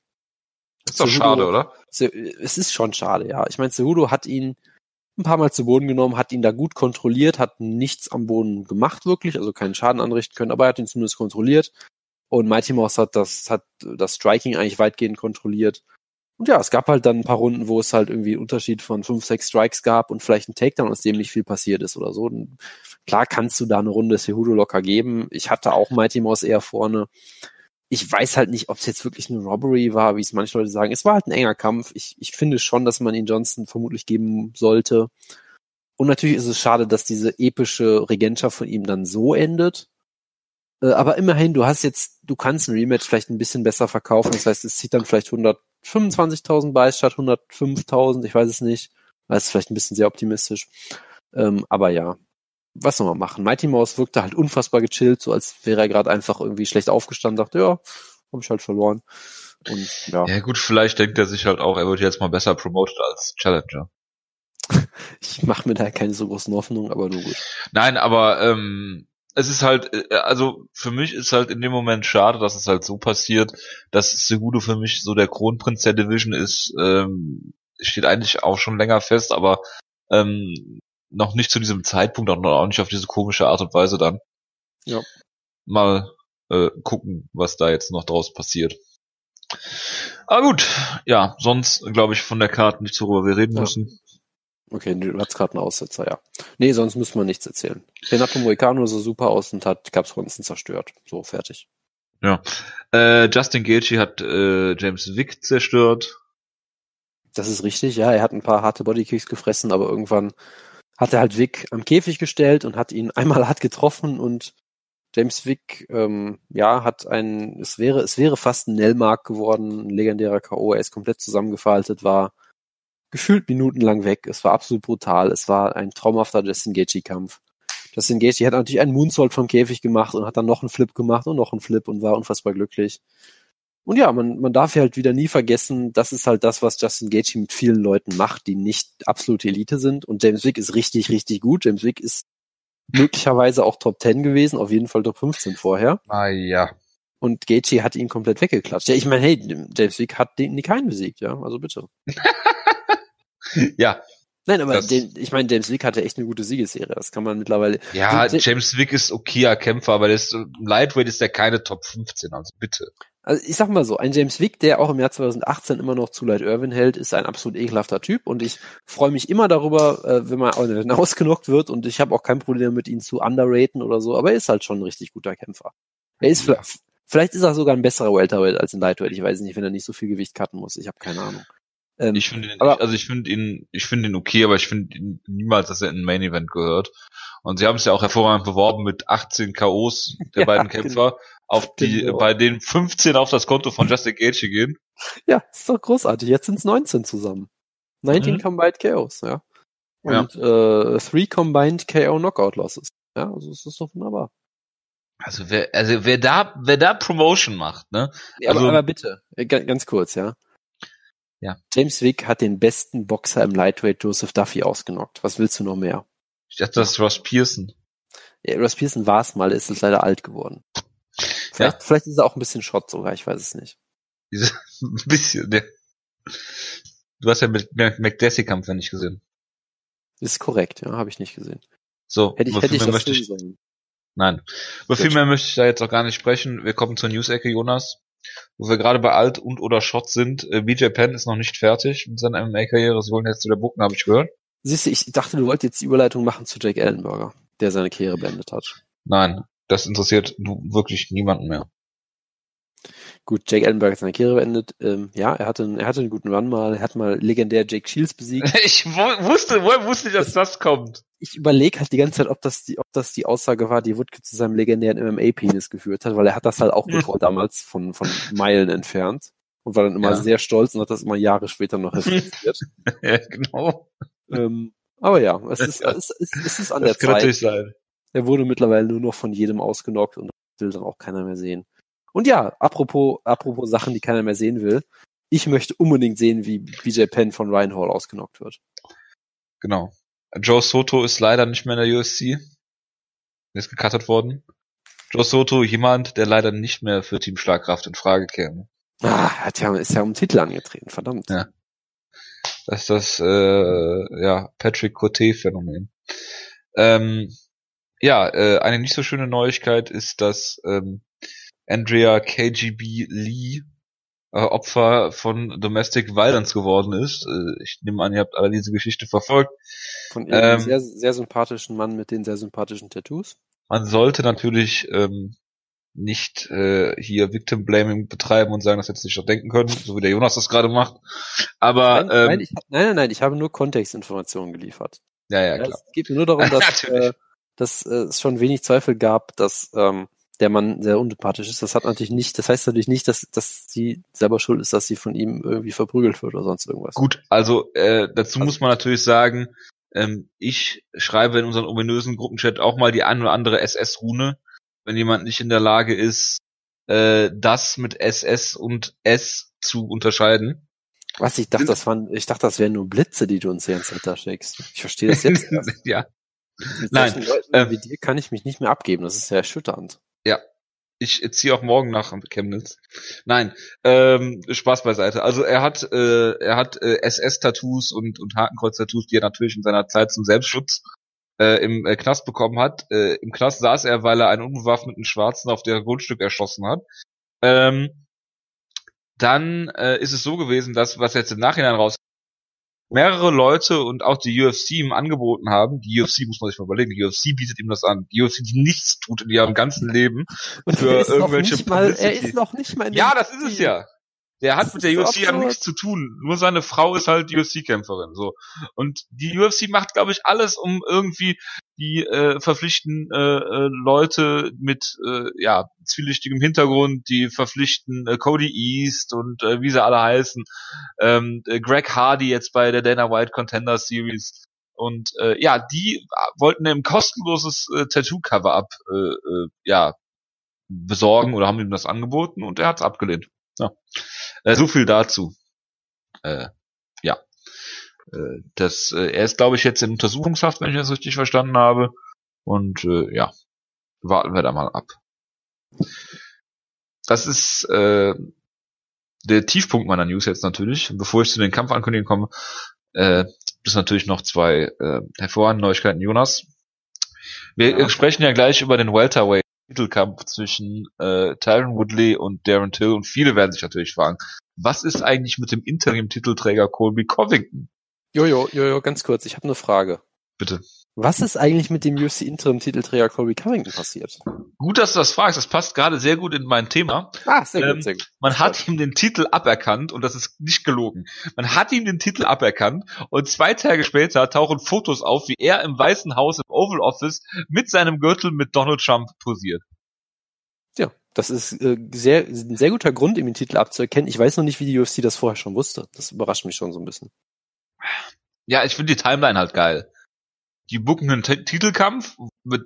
Ist doch schade, oder? Es ist schon schade, ja. Ich meine, Cejudo hat ihn ein paar Mal zu Boden genommen, hat ihn da gut kontrolliert, hat nichts am Boden gemacht wirklich, also keinen Schaden anrichten können, aber er hat ihn zumindest kontrolliert. Und Mighty Mouse hat das, hat das Striking eigentlich weitgehend kontrolliert. Und ja, es gab halt dann ein paar Runden, wo es halt irgendwie einen Unterschied von fünf, sechs Strikes gab und vielleicht ein Takedown, aus dem nicht viel passiert ist oder so. Und klar kannst du da eine Runde Cejudo locker geben. Ich hatte auch Mighty Mouse eher vorne. Ich weiß halt nicht, ob es jetzt wirklich eine Robbery war, wie es manche Leute sagen. Es war halt ein enger Kampf. Ich, ich finde schon, dass man ihn Johnson vermutlich geben sollte. Und natürlich ist es schade, dass diese epische Regentschaft von ihm dann so endet. Äh, Aber immerhin, du hast jetzt, du kannst ein Rematch vielleicht ein bisschen besser verkaufen. Das heißt, es zieht dann vielleicht 125.000 bei statt 105.000. Ich weiß es nicht. Das ist vielleicht ein bisschen sehr optimistisch. Ähm, aber ja, was soll man machen? Mighty Mouse wirkte halt unfassbar gechillt, so als wäre er gerade einfach irgendwie schlecht aufgestanden, dachte, ja, habe ich halt verloren. Und ja, Ja gut, vielleicht denkt er sich halt auch, er wird jetzt mal besser promoted als Challenger. *laughs* ich mache mir da keine so großen Hoffnungen, aber nur gut. Nein, aber ähm, es ist halt, äh, also für mich ist halt in dem Moment schade, dass es halt so passiert, dass Segudo für mich so der Kronprinz der Division ist. Ähm, steht eigentlich auch schon länger fest, aber ähm, noch nicht zu diesem Zeitpunkt und auch nicht auf diese komische Art und Weise dann. Ja. Mal äh, gucken, was da jetzt noch draus passiert. Aber gut, ja, sonst glaube ich von der Karte nicht worüber wir reden Ja. müssen. Okay, du hast gerade einen Aussetzer, ja. Nee, sonst müssen wir nichts erzählen. Renato Moicano sah super aus und hat Caps Robinson zerstört. So, fertig. Äh, Justin Gaethje hat äh, James Wick zerstört. Das ist richtig, ja. Er hat ein paar harte Bodykicks gefressen, aber irgendwann hat er halt Vic am Käfig gestellt und hat ihn *laughs* einmal hart getroffen und James Vick, ähm, ja, hat ein, es wäre, es wäre fast ein Nellmark geworden, ein legendärer K.O. Er ist komplett zusammengefaltet, war gefühlt minutenlang weg. Es war absolut brutal. Es war ein traumhafter Justin Gaethje-Kampf. Justin Gaethje hat natürlich einen Moonsault vom Käfig gemacht und hat dann noch einen Flip gemacht und noch einen Flip und war unfassbar glücklich. Und ja, man, man darf halt wieder nie vergessen, das ist halt das, was Justin Gaethje mit vielen Leuten macht, die nicht absolute Elite sind. Und James Wick ist richtig, richtig gut. James Wick ist möglicherweise auch Top 10 gewesen, auf jeden Fall Top 15 vorher. Ah ja. Und Gaethje hat ihn komplett weggeklatscht. Ja, ich meine, hey, James Wick hat den keinen besiegt, ja, also bitte. *laughs* *laughs* ja. Nein, aber den, ich meine, James Wick hatte echt eine gute Siegesserie. Das kann man mittlerweile. Ja, den, James Wick ist okayer Kämpfer, aber ist, Lightweight ist der keine Top 15, also bitte. Also ich sag mal so, ein James Wick, der auch im Jahr 2018 immer noch zu Light Irwin hält, ist ein absolut ekelhafter Typ und ich freue mich immer darüber, äh, wenn man *laughs* ausgenockt wird und ich habe auch kein Problem mit ihn zu underraten oder so, aber er ist halt schon ein richtig guter Kämpfer. Er ist ja. vielleicht ist er sogar ein besserer Welterweight als ein Lightweight, ich weiß nicht, wenn er nicht so viel Gewicht cutten muss, ich habe keine Ahnung. Ähm, ich finde ihn, aber, also ich finde ihn, ich finde ihn okay, aber ich finde ihn niemals, dass er in ein Main Event gehört. Und sie haben es ja auch hervorragend beworben mit 18 KOs der *laughs* ja, beiden Kämpfer, genau. auf die, genau. bei denen 15 auf das Konto von Justin Gage gehen. Ja, ist doch großartig. Jetzt sind es 19 zusammen. 19 mhm. Combined KOs, ja. Und ja. äh, three Combined KO Knockout Losses. Ja, also es ist doch wunderbar. Also wer, also wer da, wer da Promotion macht, ne? Ja, also, aber, aber bitte, äh, ganz kurz, ja. Ja. James Wick hat den besten Boxer im Lightweight Joseph Duffy ausgenockt. Was willst du noch mehr? Ich dachte, das ist Ross Pearson. Ja, Ross Pearson war es mal, ist es leider alt geworden. Vielleicht, ja. vielleicht ist er auch ein bisschen Schrott sogar, ich weiß es nicht. *laughs* ein bisschen, ne. Du hast ja mit McDessie-Kampf ja nicht gesehen. Ist korrekt, ja, habe ich nicht gesehen. So, hätte ich, hätte ich das ich, sollen. Nein. Über viel mehr möchte ich da jetzt auch gar nicht sprechen. Wir kommen zur News-Ecke, Jonas wo wir gerade bei Alt und oder Shot sind. Äh, BJ Penn ist noch nicht fertig mit seiner MMA-Karriere. Sie wollen jetzt zu der Bucken, habe ich gehört. Siehst du, ich dachte, du wolltest jetzt die Überleitung machen zu Jake Ellenberger, der seine Karriere beendet hat. Nein, das interessiert wirklich niemanden mehr. Gut, Jake Ellenberger hat seine Karriere beendet. Ähm, ja, er hatte, einen, er hatte einen guten Run mal. Er hat mal legendär Jake Shields besiegt. *laughs* ich wusste, woher wusste ich, dass das, das kommt? Ich überlege halt die ganze Zeit, ob das die, ob das die Aussage war, die Woodke zu seinem legendären MMA-Penis geführt hat, weil er hat das halt auch gecallt damals von, von Meilen entfernt und war dann immer ja. sehr stolz und hat das immer Jahre später noch referenziert. *laughs* ja, genau. Ähm, aber ja, es ist. Es, ist, es ist an das der Zeit. Sein. Er wurde mittlerweile nur noch von jedem ausgenockt und will dann auch keiner mehr sehen. Und ja, apropos, apropos Sachen, die keiner mehr sehen will. Ich möchte unbedingt sehen, wie BJ Penn von Ryan Hall ausgenockt wird. Genau. Joe Soto ist leider nicht mehr in der UFC. Er ist gecuttet worden. Joe Soto, jemand, der leider nicht mehr für Team Schlagkraft in Frage käme. Ah, hat ja, ist ja um Titel angetreten, verdammt. Ja. Das ist das, äh, ja, Patrick Cote-Phänomen. Ähm, ja, äh, eine nicht so schöne Neuigkeit ist, dass ähm, Andrea KGB Lee äh, Opfer von Domestic Violence geworden ist. Äh, ich nehme an, ihr habt alle diese Geschichte verfolgt. Von einem ähm, sehr, sehr sympathischen Mann mit den sehr sympathischen Tattoos. Man sollte natürlich ähm, nicht äh, hier Victim Blaming betreiben und sagen, dass jetzt nicht doch denken können, so wie der Jonas das gerade macht. Aber nein, ähm, nein, ich, nein, nein, nein, ich habe nur Kontextinformationen geliefert. Ja, ja, klar. Es geht nur darum, *laughs* dass, äh, dass äh, es schon wenig Zweifel gab, dass ähm, der Mann sehr unsympathisch ist. Das hat natürlich nicht, das heißt natürlich nicht, dass, dass sie selber schuld ist, dass sie von ihm irgendwie verprügelt wird oder sonst irgendwas. Gut, also äh, dazu also, muss man natürlich sagen, ähm, ich schreibe in unseren ominösen Gruppenchat auch mal die ein oder andere SS-Rune, wenn jemand nicht in der Lage ist, äh, das mit SS und S zu unterscheiden. Was, ich dachte, das waren, ich dachte, das wären nur Blitze, die du uns hier ins Center schickst. Ich verstehe das jetzt *laughs* ja. Mit Nein. Leuten äh, wie dir kann ich mich nicht mehr abgeben. Das ist sehr erschütternd. Ja. Ich ziehe auch morgen nach Chemnitz. Nein, ähm, Spaß beiseite. Also er hat, äh, er hat äh, SS-Tattoos und, und Hakenkreuz-Tattoos, die er natürlich in seiner Zeit zum Selbstschutz äh, im äh, Knast bekommen hat. Äh, Im Knast saß er, weil er einen unbewaffneten Schwarzen auf der Grundstück erschossen hat. Ähm, dann äh, ist es so gewesen, dass, was jetzt im Nachhinein raus mehrere Leute und auch die UFC ihm angeboten haben, die UFC muss man sich mal überlegen, die UFC bietet ihm das an, die UFC, die nichts tut in ihrem ganzen Leben und für irgendwelche mal, Er ist noch nicht mal in Ja, das ist es ja. Der hat mit der so UFC ja absurd. nichts zu tun. Nur seine Frau ist halt UFC-Kämpferin. So. Und die UFC macht, glaube ich, alles, um irgendwie die äh, verpflichten äh, äh, Leute mit äh, ja zwielichtigem Hintergrund, die verpflichten äh, Cody East und äh, wie sie alle heißen, ähm, äh, Greg Hardy jetzt bei der Dana White Contender Series und äh, ja, die wollten ihm kostenloses äh, Tattoo-Cover-up äh, äh, ja besorgen oder haben ihm das angeboten und er hat es abgelehnt. Ja. Äh, so viel dazu. Äh, ja. Äh, das, äh, er ist, glaube ich, jetzt in Untersuchungshaft, wenn ich das richtig verstanden habe. Und äh, ja, warten wir da mal ab. Das ist äh, der Tiefpunkt meiner News jetzt natürlich. Bevor ich zu den Kampfankündigungen komme, äh, ist natürlich noch zwei äh, hervorragende Neuigkeiten, Jonas. Wir Ja. sprechen ja gleich über den Welterweight Titelkampf zwischen äh, Tyron Woodley und Darren Till und viele werden sich natürlich fragen, was ist eigentlich mit dem Interim-Titelträger Colby Covington? Jojo, Jojo, ganz kurz, ich habe eine Frage. Bitte. Was ist eigentlich mit dem UFC Interim Titelträger Colby Covington passiert? Gut, dass du das fragst. Das passt gerade sehr gut in mein Thema. Ah, sehr Ähm, gut, sehr gut. Man hat ihm den Titel aberkannt und das ist nicht gelogen. Man hat ihm den Titel aberkannt und zwei Tage später tauchen Fotos auf, wie er im Weißen Haus im Oval Office mit seinem Gürtel mit Donald Trump posiert. Ja, das ist äh, sehr, ein sehr guter Grund, ihm den Titel abzuerkennen. Ich weiß noch nicht, wie die UFC das vorher schon wusste. Das überrascht mich schon so ein bisschen. Ja, ich finde die Timeline halt geil. Die booken einen T Titelkampf mit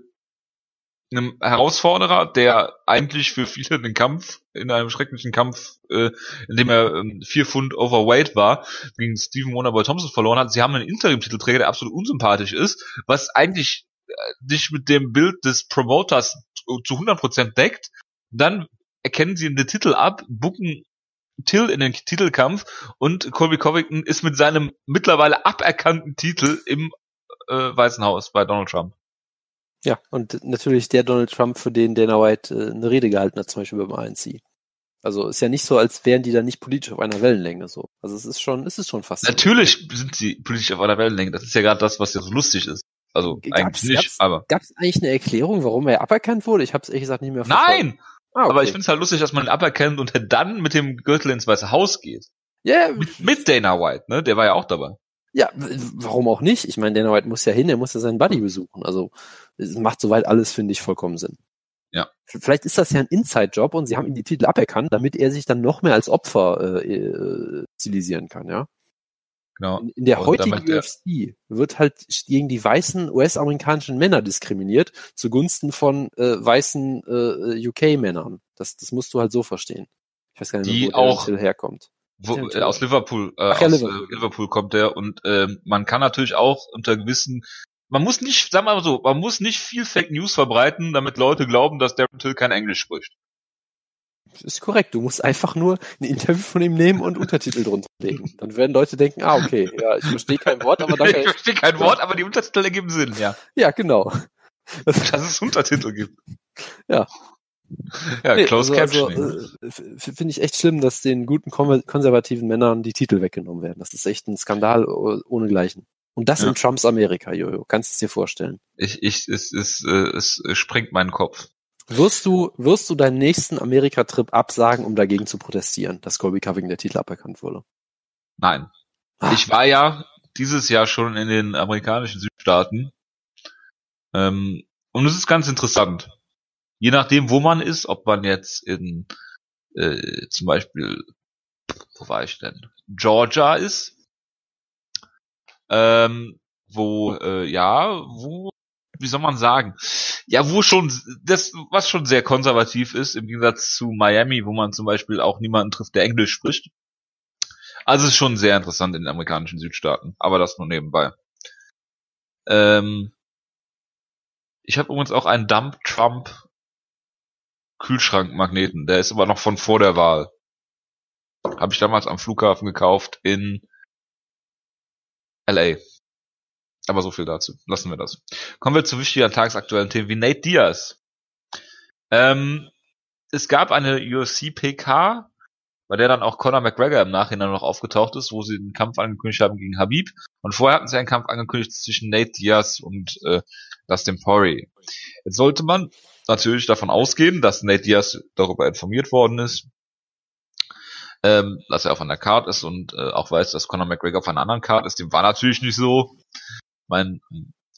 einem Herausforderer, der eigentlich für viele den Kampf in einem schrecklichen Kampf, äh, in dem er ähm, vier Pfund overweight war, gegen Stephen Wonderboy Thompson verloren hat. Sie haben einen Interim-Titelträger, der absolut unsympathisch ist, was eigentlich äh, dich mit dem Bild des Promoters zu zu 100% deckt. Dann erkennen sie den Titel ab, booken Till in den Titelkampf und Colby Covington ist mit seinem mittlerweile aberkannten Titel im äh, Weißen Haus bei Donald Trump. Ja, und natürlich der Donald Trump, für den Dana White äh, eine Rede gehalten hat, zum Beispiel beim ANC. Also ist ja nicht so, als wären die da nicht politisch auf einer Wellenlänge so. Also es ist schon, es ist schon fast. Natürlich sind sie politisch auf einer Wellenlänge. Das ist ja gerade das, was ja so lustig ist. Also Gab's- eigentlich nicht, gab's- aber Gab es eigentlich eine Erklärung, warum er aberkannt wurde? Ich habe es ehrlich gesagt nicht mehr verfolgt. nein. Ah, okay. Aber ich finde es halt lustig, dass man ihn aberkennt und dann mit dem Gürtel ins Weiße Haus geht. ja, Mit, mit Dana White, ne? Der war ja auch dabei. Ja, warum auch nicht? Ich meine, Dana White muss ja hin, er muss ja seinen Buddy besuchen. Also es macht soweit alles, finde ich, vollkommen Sinn. Ja. Vielleicht ist das ja ein Inside-Job und sie haben ihm die Titel aberkannt, damit er sich dann noch mehr als Opfer äh, äh, stilisieren kann, ja. Genau. In, in der Und heutigen der- UFC wird halt gegen die weißen US-amerikanischen Männer diskriminiert, zugunsten von äh, weißen äh, UK-Männern. Das, das musst du halt so verstehen. Ich weiß gar nicht, mehr, wo auch- der herkommt. Wo, äh, aus Liverpool, äh, Ach ja, aus Liverpool. Äh, Liverpool kommt der und ähm, man kann natürlich auch unter gewissen, man muss nicht, sagen wir mal so, man muss nicht viel Fake News verbreiten, damit Leute glauben, dass Darren Till kein Englisch spricht. Das ist korrekt. Du musst einfach nur ein Interview von ihm nehmen und Untertitel drunter legen. Dann werden Leute denken, ah, okay, ja, ich verstehe kein Wort, aber *laughs* ich danke. verstehe kein Wort, aber die Untertitel ergeben Sinn, ja. Ja, genau. *laughs* Dass es Untertitel gibt. Ja. Ja, Nee, Closed also, Captioning. also, äh, Finde ich echt schlimm, dass den guten konservativen Männern die Titel weggenommen werden. Das ist echt ein Skandal oh- ohnegleichen. Und das Ja. in Trumps Amerika, Jojo. Kannst du es dir vorstellen? ich, ich, es, es, äh, es sprengt meinen Kopf. Wirst du, wirst du deinen nächsten Amerika-Trip absagen, um dagegen zu protestieren, dass Colby Covington der Titel aberkannt wurde? Nein. Ah. Ich war ja dieses Jahr schon in den amerikanischen Südstaaten. Ähm, und es ist ganz interessant. Je nachdem, wo man ist, ob man jetzt in äh, zum Beispiel, wo war ich denn? Georgia ist, ähm, wo, äh, ja, wo, wie soll man sagen? Ja, wo schon, das, was schon sehr konservativ ist, im Gegensatz zu Miami, wo man zum Beispiel auch niemanden trifft, der Englisch spricht. Also es ist schon sehr interessant in den amerikanischen Südstaaten, aber das nur nebenbei. Ähm, ich habe übrigens auch einen Dump Trump Kühlschrankmagneten, der ist aber noch von vor der Wahl. Habe ich damals am Flughafen gekauft in LA. Aber so viel dazu. Lassen wir das. Kommen wir zu wichtiger tagesaktuellen Themen wie Nate Diaz. Ähm, es gab eine UFC PK, bei der dann auch Conor McGregor im Nachhinein noch aufgetaucht ist, wo sie den Kampf angekündigt haben gegen Habib. Und vorher hatten sie einen Kampf angekündigt zwischen Nate Diaz und äh, Dustin Poirier. Jetzt sollte man natürlich davon ausgehen, dass Nate Diaz darüber informiert worden ist. ähm, dass er auf einer Card ist und äh, auch weiß, dass Conor McGregor auf einer anderen Card ist. Dem war natürlich nicht so. Ich meine,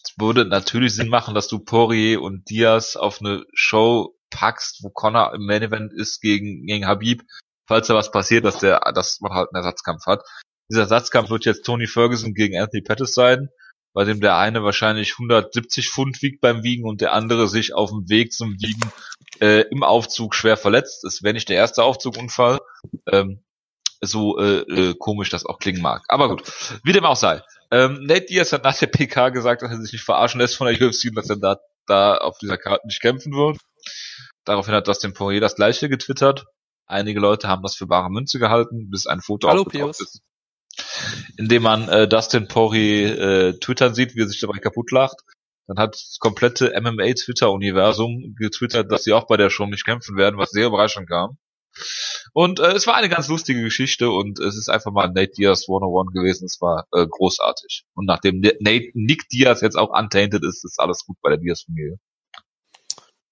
es würde natürlich Sinn machen, dass du Poirier und Diaz auf eine Show packst, wo Conor im Main Event ist gegen, gegen Habib, falls da was passiert, dass der, dass man halt einen Ersatzkampf hat. Dieser Ersatzkampf wird jetzt Tony Ferguson gegen Anthony Pettis sein, bei dem der eine wahrscheinlich 170 Pfund wiegt beim Wiegen und der andere sich auf dem Weg zum Wiegen äh, im Aufzug schwer verletzt. Es wäre nicht der erste Aufzugunfall. Ähm, so äh, äh, komisch das auch klingen mag. Aber gut, wie dem auch sei. Ähm, Nate Diaz hat nach der PK gesagt, dass er sich nicht verarschen lässt von der UFC dass er da, da auf dieser Karte nicht kämpfen wird. Daraufhin hat Dustin Poirier das gleiche getwittert. Einige Leute haben das für bare Münze gehalten, bis ein Foto Hallo, aufgetaucht Pius. ist. Indem man äh, Dustin Poirier äh, twittern sieht, wie er sich dabei kaputt lacht. Dann hat das komplette MMA-Twitter-Universum getwittert, dass sie auch bei der Show nicht kämpfen werden, was sehr überraschend kam. Und äh, es war eine ganz lustige Geschichte und es ist einfach mal Nate Diaz 101 gewesen. Es war äh, großartig. Und nachdem Nate, Nick Diaz jetzt auch untainted ist, ist alles gut bei der Diaz-Familie.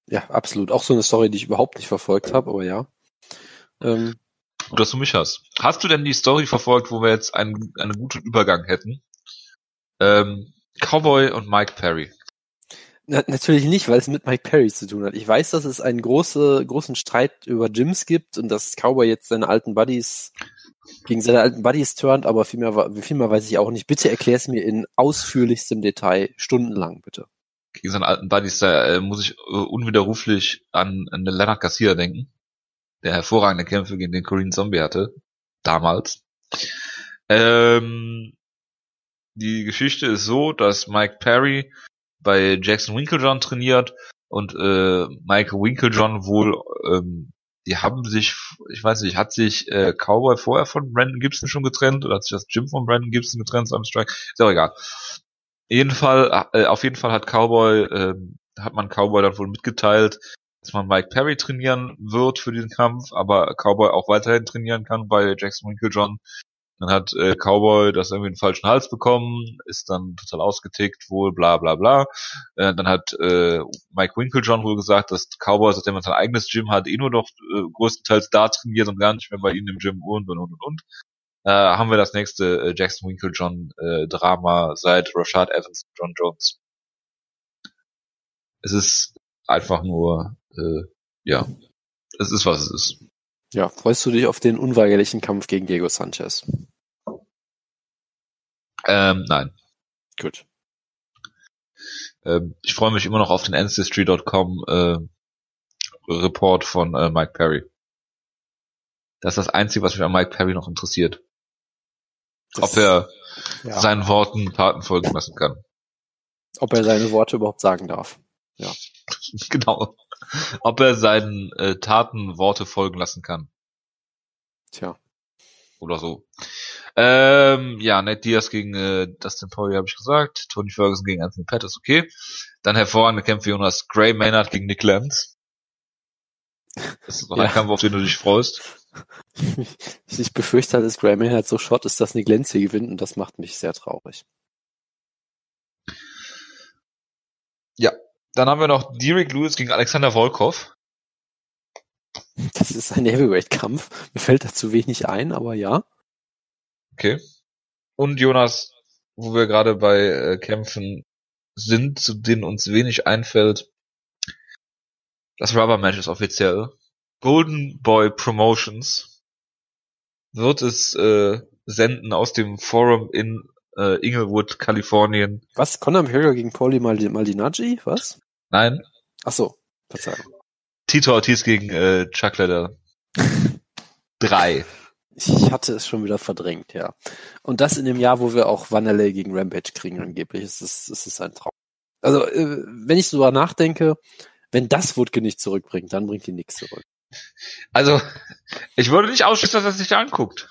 Ja, absolut. Auch so eine Story, die ich überhaupt nicht verfolgt habe, aber ja. Ähm, Gut, dass du mich hast. Hast du denn die Story verfolgt, wo wir jetzt einen, einen guten Übergang hätten? Ähm, Cowboy und Mike Perry. na, natürlich nicht, weil es mit Mike Perry zu tun hat. Ich weiß, dass es einen große, großen Streit über Gyms gibt und dass Cowboy jetzt seine alten Buddies gegen seine alten Buddies turnt, aber viel mehr, wa- viel mehr weiß ich auch nicht. Bitte erklär es mir in ausführlichstem Detail, stundenlang, bitte. Gegen seinen alten Buddies, da äh, muss ich äh, unwiderruflich an, an den Leonard Garcia denken, der hervorragende Kämpfe gegen den Korean Zombie hatte, damals. Ähm, die Geschichte ist so, dass Mike Perry bei Jackson Winklejohn trainiert und äh, Mike Winklejohn wohl, ähm, die haben sich, ich weiß nicht, hat sich äh, Cowboy vorher von Brandon Gibson schon getrennt oder hat sich das Gym von Brandon Gibson getrennt zu einem Strike? Ist auch egal. Jeden Fall, äh, auf jeden Fall hat Cowboy, äh, hat man Cowboy dann wohl mitgeteilt, dass man Mike Perry trainieren wird für diesen Kampf, aber Cowboy auch weiterhin trainieren kann bei Jackson Winklejohn. Dann hat äh, Cowboy das irgendwie einen falschen Hals bekommen, ist dann total ausgetickt, wohl bla bla bla. Äh, dann hat äh, Mike Winklejohn wohl gesagt, dass Cowboy, seitdem er sein eigenes Gym hat, eh nur noch äh, größtenteils da trainiert und gar nicht mehr bei ihnen im Gym und und und und. Äh, haben wir das nächste äh, Jackson Winklejohn äh, Drama seit Rashad Evans und John Jones. Es ist einfach nur, äh, ja, es ist was es ist. Ja, freust du dich auf den unweigerlichen Kampf gegen Diego Sanchez? Ähm, nein. Gut. Ähm, ich freue mich immer noch auf den Ancestry.com äh, Report von äh, Mike Perry. Das ist das Einzige, was mich an Mike Perry noch interessiert. Das- ob er ja, seinen Worten Taten folgen lassen kann. ob er seine Worte überhaupt sagen darf. *laughs* genau. Ob er seinen äh, Taten Worte folgen lassen kann. Tja. Oder so. Ähm, ja, Ned Diaz gegen äh, Dustin Poirier habe ich gesagt. Tony Ferguson gegen Anthony Pettis, okay. Dann hervorragende Kämpfe Jonas Gray Maynard gegen Nick Lance. Das ist noch Ja. ein Kampf, auf den du dich freust. ich befürchte halt, dass Graham halt so short ist, dass Nick Lenz hier gewinnt und das macht mich sehr traurig. Dann haben wir noch Derek Lewis gegen Alexander Volkov. Das ist ein Heavyweight-Kampf. Mir fällt dazu wenig ein, aber ja. Okay. Und Jonas, wo wir gerade bei äh, Kämpfen sind, zu denen uns wenig einfällt. Das Rubber Match ist offiziell. Golden Boy Promotions wird es äh, senden aus dem Forum in äh, Inglewood, Kalifornien. Was? Conor McGregor gegen Pauli Maldi- Maldinaggi? Was? Nein, Ach so. Verzeihung. Tito Ortiz gegen äh, Chuck Leather. *laughs* Drei. Ich hatte es schon wieder verdrängt, ja. Und das in dem Jahr, wo wir auch Vanderlei gegen Rampage kriegen angeblich. Es ist, es ist ein Traum. Also, äh, wenn ich so nachdenke, wenn das Wutke nicht zurückbringt, dann bringt die nichts zurück. Also, ich würde nicht ausschließen, dass er sich anguckt.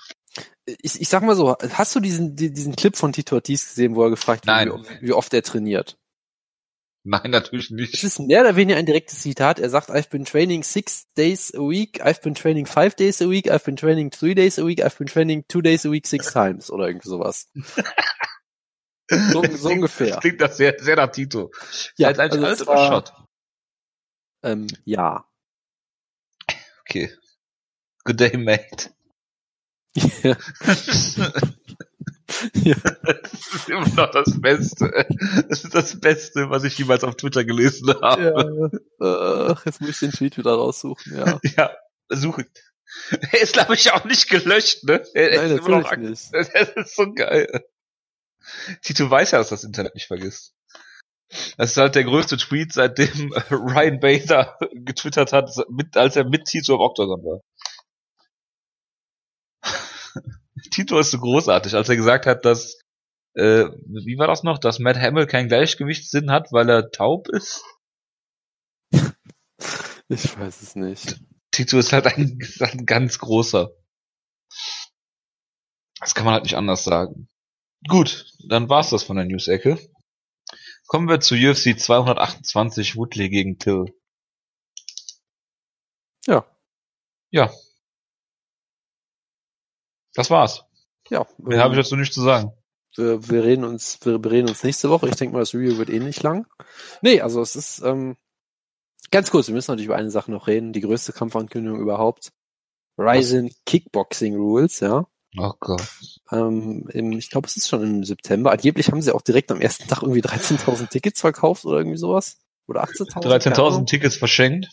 Ich, ich sag mal so, hast du diesen, die- diesen Clip von Tito Ortiz gesehen, wo er gefragt wird, wie, oft- wie oft er trainiert? Nein, natürlich Es nicht. ist mehr oder weniger ein direktes Zitat. Er sagt, I've been training six days a week, I've been training five days a week, I've been training three days a week, I've been training two days a week six times oder irgendwie sowas. So, *laughs* so ungefähr. Klingt das sehr, sehr nach Tito. Ja, Als eigentlich also es war- Shot. Ähm, ja. Okay. Good day, mate. Ja. *laughs* ja. Das ist immer noch das Beste. Das ist das Beste, was ich jemals auf Twitter gelesen habe. ja. Ach, jetzt muss ich den Tweet wieder raussuchen, ja. *laughs* Ja, suche. Er ist, glaube ich, auch nicht gelöscht, ne? Er Nein, ist immer noch nicht. *laughs* Das ist so geil. Tito weiß ja, dass das Internet nicht vergisst. Das ist halt der größte Tweet, seitdem Ryan Bader getwittert hat, als er mit Tito im Octagon war. *laughs* Tito ist so großartig, als er gesagt hat, dass, äh, wie war das noch, dass Matt Hamill keinen Gleichgewichtssinn hat, weil er taub ist? *laughs* Ich weiß es nicht. Tito ist halt ein, *laughs* ist ein ganz großer. Das kann man halt nicht anders sagen. Gut, dann war's das von der News-Ecke. Kommen wir zu UFC 228 Woodley gegen Till. Ja. Ja. Das war's. Ja. Mehr habe ich dazu nicht zu sagen. wir, wir reden uns, wir reden uns nächste Woche. Ich denke mal, das Review wird eh nicht lang. Nee, also es ist ähm, ganz kurz, wir müssen natürlich über eine Sache noch reden. Die größte Kampfankündigung überhaupt. Ryzen Kickboxing Rules, ja. Oh Gott. Ähm, im, ich glaube, es ist schon im September. Angeblich haben sie auch direkt am ersten Tag irgendwie 13.000 Tickets verkauft oder irgendwie sowas. Oder 18.000. keine 13.000 Ahnung. Tickets verschenkt.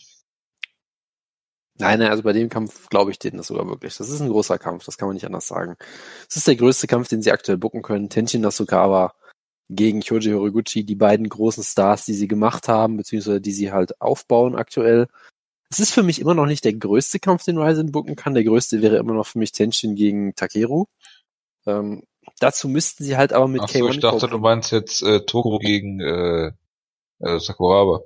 Nein, nein, also bei dem Kampf glaube ich denen das sogar wirklich. Das ist ein großer Kampf, das kann man nicht anders sagen. Es ist der größte Kampf, den sie aktuell bucken können. Tenshin Nasukawa gegen Kyoji Horiguchi, die beiden großen Stars, die sie gemacht haben, beziehungsweise die sie halt aufbauen aktuell. Es ist für mich immer noch nicht der größte Kampf, den Ryzen bucken kann. Der größte wäre immer noch für mich Tenshin gegen Takeru. Ähm, dazu müssten sie halt aber mit Ach so, K1 ich dachte, du meinst jetzt äh, Toko gegen äh, äh, Sakuraba.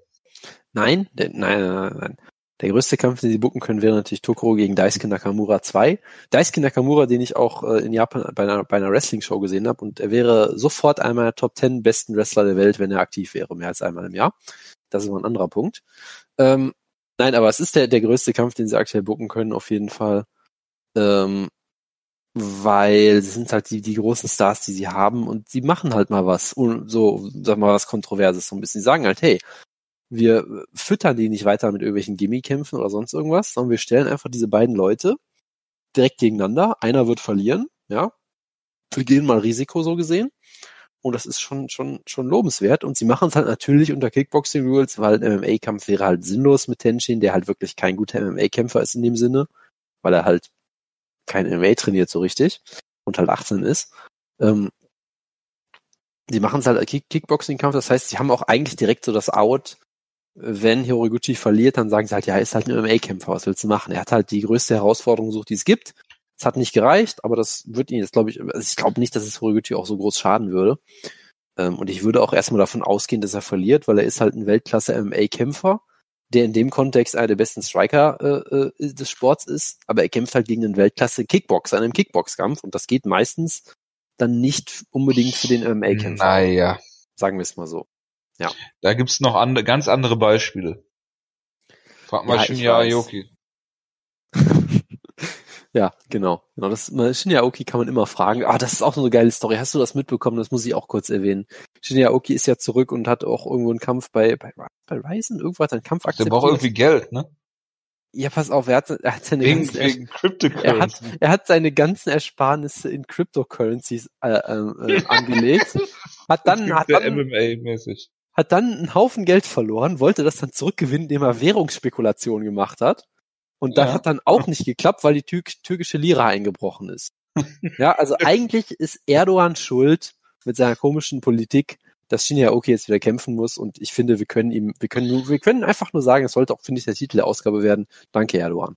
Nein, nein, nein, nein. Der größte Kampf, den sie bucken können, wäre natürlich Tokoro gegen Daisuke Nakamura 2. Daisuke Nakamura, den ich auch äh, in Japan bei einer, bei einer Wrestling-Show gesehen habe. Und er wäre sofort einer der Top 10 besten Wrestler der Welt, wenn er aktiv wäre, mehr als einmal im Jahr. Das ist aber ein anderer Punkt. Ähm, nein, aber es ist der, der größte Kampf, den sie aktuell bucken können, auf jeden Fall. Ähm, weil sie sind halt die, die großen Stars, die sie haben und sie machen halt mal was, so, sag mal, was Kontroverses so ein bisschen. Sie sagen halt, hey, wir füttern die nicht weiter mit irgendwelchen Gimmie-Kämpfen oder sonst irgendwas, sondern wir stellen einfach diese beiden Leute direkt gegeneinander. Einer wird verlieren, ja. Wir gehen mal Risiko so gesehen. Und das ist schon, schon, schon lobenswert. Und sie machen es halt natürlich unter Kickboxing Rules, weil ein MMA-Kampf wäre halt sinnlos mit Tenshin, der halt wirklich kein guter MMA-Kämpfer ist in dem Sinne, weil er halt kein MMA trainiert so richtig und halt 18 ist. Ähm, die machen es halt als Kick Kickboxing-Kampf, das heißt, sie haben auch eigentlich direkt so das Out, wenn Horiguchi verliert, dann sagen sie halt, ja, er ist halt ein MMA-Kämpfer, was willst du machen? Er hat halt die größte Herausforderung gesucht, die es gibt. Es hat nicht gereicht, aber das wird ihn jetzt, glaube ich, also ich glaube nicht, dass es Horiguchi auch so groß schaden würde. Ähm, und ich würde auch erstmal davon ausgehen, dass er verliert, weil er ist halt ein Weltklasse-MMA-Kämpfer, der in dem Kontext einer der besten Striker äh, äh, des Sports ist, aber er kämpft halt gegen einen Weltklasse-Kickboxer in einem Kickboxkampf und das geht meistens dann nicht unbedingt für den MMA-Kämpfer. Naja. Sagen wir es mal so. Da gibt's noch andere, ganz andere Beispiele. Frag mal Ja, Shinya. Aoki. *laughs* Ja, genau. genau das, Shinya Aoki kann man immer fragen. Ah, das ist auch so eine geile Story. Hast du das mitbekommen? Das muss ich auch kurz erwähnen. Shinya Aoki ist ja zurück und hat auch irgendwo einen Kampf bei, bei, bei Ryzen, irgendwo hat er einen Kampf Der akzeptiert. braucht irgendwie Geld, ne? ja, pass auf, er hat, er hat seine Wegen, ganzen, wegen er, hat, er hat seine ganzen Ersparnisse in Cryptocurrencies äh, äh, äh, *laughs* angelegt. Hat dann, hat der dann, MMA-mäßig. Hat dann einen Haufen Geld verloren, wollte das dann zurückgewinnen, indem er Währungsspekulationen gemacht hat. Und das Ja. hat dann auch *laughs* nicht geklappt, weil die tür türkische Lira eingebrochen ist. Ja, also *laughs* eigentlich ist Erdogan schuld mit seiner komischen Politik, dass Shinya Aoki jetzt wieder kämpfen muss. Und ich finde, wir können ihm, wir können wir können einfach nur sagen, es sollte auch, finde ich, der Titel der Ausgabe werden. Danke, Erdogan.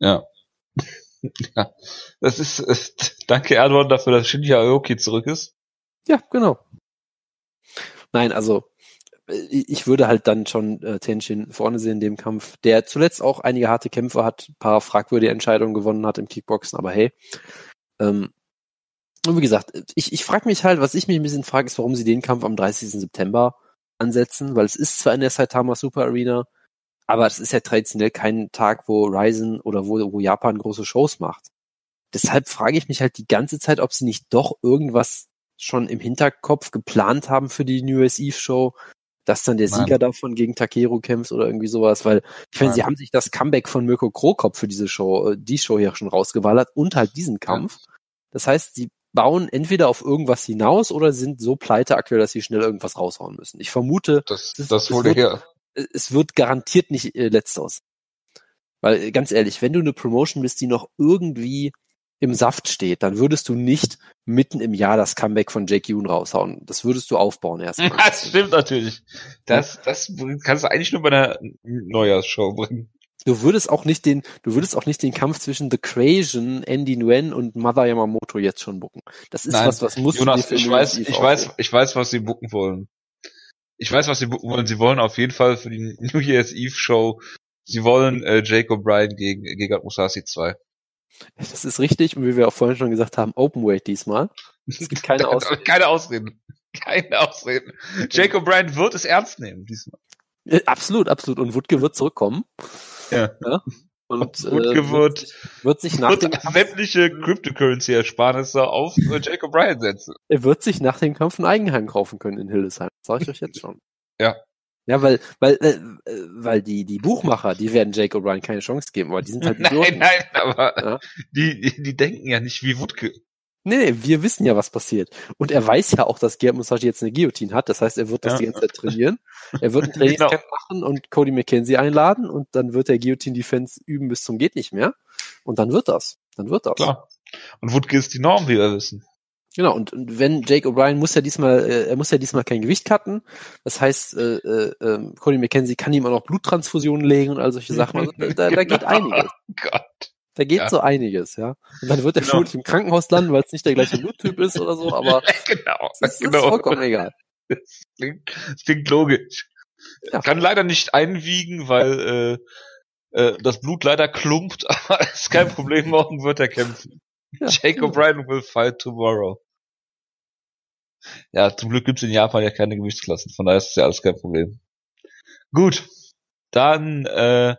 Ja. *laughs* ja. Das ist, ist danke Erdogan dafür, dass Shinya Aoki zurück ist. Ja, genau. Nein, also äh, ich würde halt dann schon äh, Tenshin vorne sehen in dem Kampf, der zuletzt auch einige harte Kämpfe hat, ein paar fragwürdige Entscheidungen gewonnen hat im Kickboxen, aber hey. Ähm, und wie gesagt, ich, ich frage mich halt, was ich mich ein bisschen frage, ist, warum sie den Kampf am 30. September ansetzen, weil es ist zwar in der Saitama Super Arena, aber es ist ja traditionell kein Tag, wo Ryzen oder wo, wo Japan große Shows macht. Deshalb frage ich mich halt die ganze Zeit, ob sie nicht doch irgendwas schon im Hinterkopf geplant haben für die New Year's Eve Show, dass dann der Nein. Sieger davon gegen Takeru kämpft oder irgendwie sowas, weil ich meine, sie haben sich das Comeback von Mirko Krokop für diese Show, äh, die Show hier schon rausgewallert und halt diesen Kampf. Das heißt, sie bauen entweder auf irgendwas hinaus oder sind so pleite aktuell, dass sie schnell irgendwas raushauen müssen. Ich vermute, Das, Das- das wurde her. äh, es wird garantiert nicht äh, letzteres. Weil äh, ganz ehrlich, wenn du eine Promotion bist, die noch irgendwie im Saft steht, dann würdest du nicht mitten im Jahr das Comeback von Jake Yoon raushauen. Das würdest du aufbauen erstmal. *laughs* Das stimmt natürlich. Das, das kannst du eigentlich nur bei einer Neujahrsshow bringen. Du würdest auch nicht den, du würdest auch nicht den Kampf zwischen The Crasion, Andy Nguyen und Mother Yamamoto jetzt schon bucken. Das ist Nein, was, was muss Jonas, ich weiß, ich weiß, ich weiß, was sie bucken wollen. Ich weiß, was sie bucken wollen. Sie wollen auf jeden Fall für die New Year's Eve Show, sie wollen äh, Jake O'Brien gegen, gegen Musashi 2. Das ist richtig und wie wir auch vorhin schon gesagt haben, Open Weight diesmal. Es gibt *laughs* keine Ausreden. Keine Ausreden. Keine Ausreden. Jake O'Brien wird es ernst nehmen diesmal. Äh, Absolut, absolut. Und Wutke wird zurückkommen. Ja. Und *laughs* Wutke äh, wird- wird sich nach Wird dem *laughs* Kampf, sämtliche Cryptocurrency-Ersparnisse auf äh, Jake O'Brien setzen. er wird sich nach dem Kampf ein Eigenheim kaufen können in Hildesheim. Das sage ich euch jetzt schon. Ja. Ja, weil, weil, äh, weil die, die Buchmacher, die werden Jake O'Brien keine Chance geben, aber die sind halt *laughs* Nein, Idioten. nein, aber Ja. die, die, die denken ja nicht wie Wutke. Nee, nee, wir wissen ja, was passiert. Und er weiß ja auch, dass Gerd Musashi jetzt eine Guillotine hat. Das heißt, er wird das Ja. die ganze Zeit trainieren. Er wird ein *laughs* Trainingscamp machen und Cody McKenzie einladen und dann wird der Guillotine-Defense üben bis zum geht nicht mehr. Und dann wird das. Dann wird das. Klar. Und Wutke ist die Norm, wie wir wissen. Genau, und, und wenn Jake O'Brien muss ja diesmal, äh, er muss ja diesmal kein Gewicht cutten. Das heißt, äh, äh, ähm, Cody McKenzie kann ihm auch noch Bluttransfusionen legen und all solche Sachen. Also, da, da geht *laughs* Genau. einiges. Gott. Da geht Ja. so einiges, ja. Und dann wird er Genau. vermutlich im Krankenhaus landen, weil es nicht der gleiche Bluttyp ist oder so, aber *laughs* genau. das ist genau. vollkommen egal. Das klingt, das klingt logisch. Ja. Kann leider nicht einwiegen, weil äh, äh, das Blut leider klumpt, *laughs* aber ist kein Problem, morgen wird er kämpfen. Ja, Jake genau. O'Brien will fight tomorrow. Ja, zum Glück gibt's in Japan ja keine Gewichtsklassen, von daher ist das ja alles kein Problem. Gut, dann äh,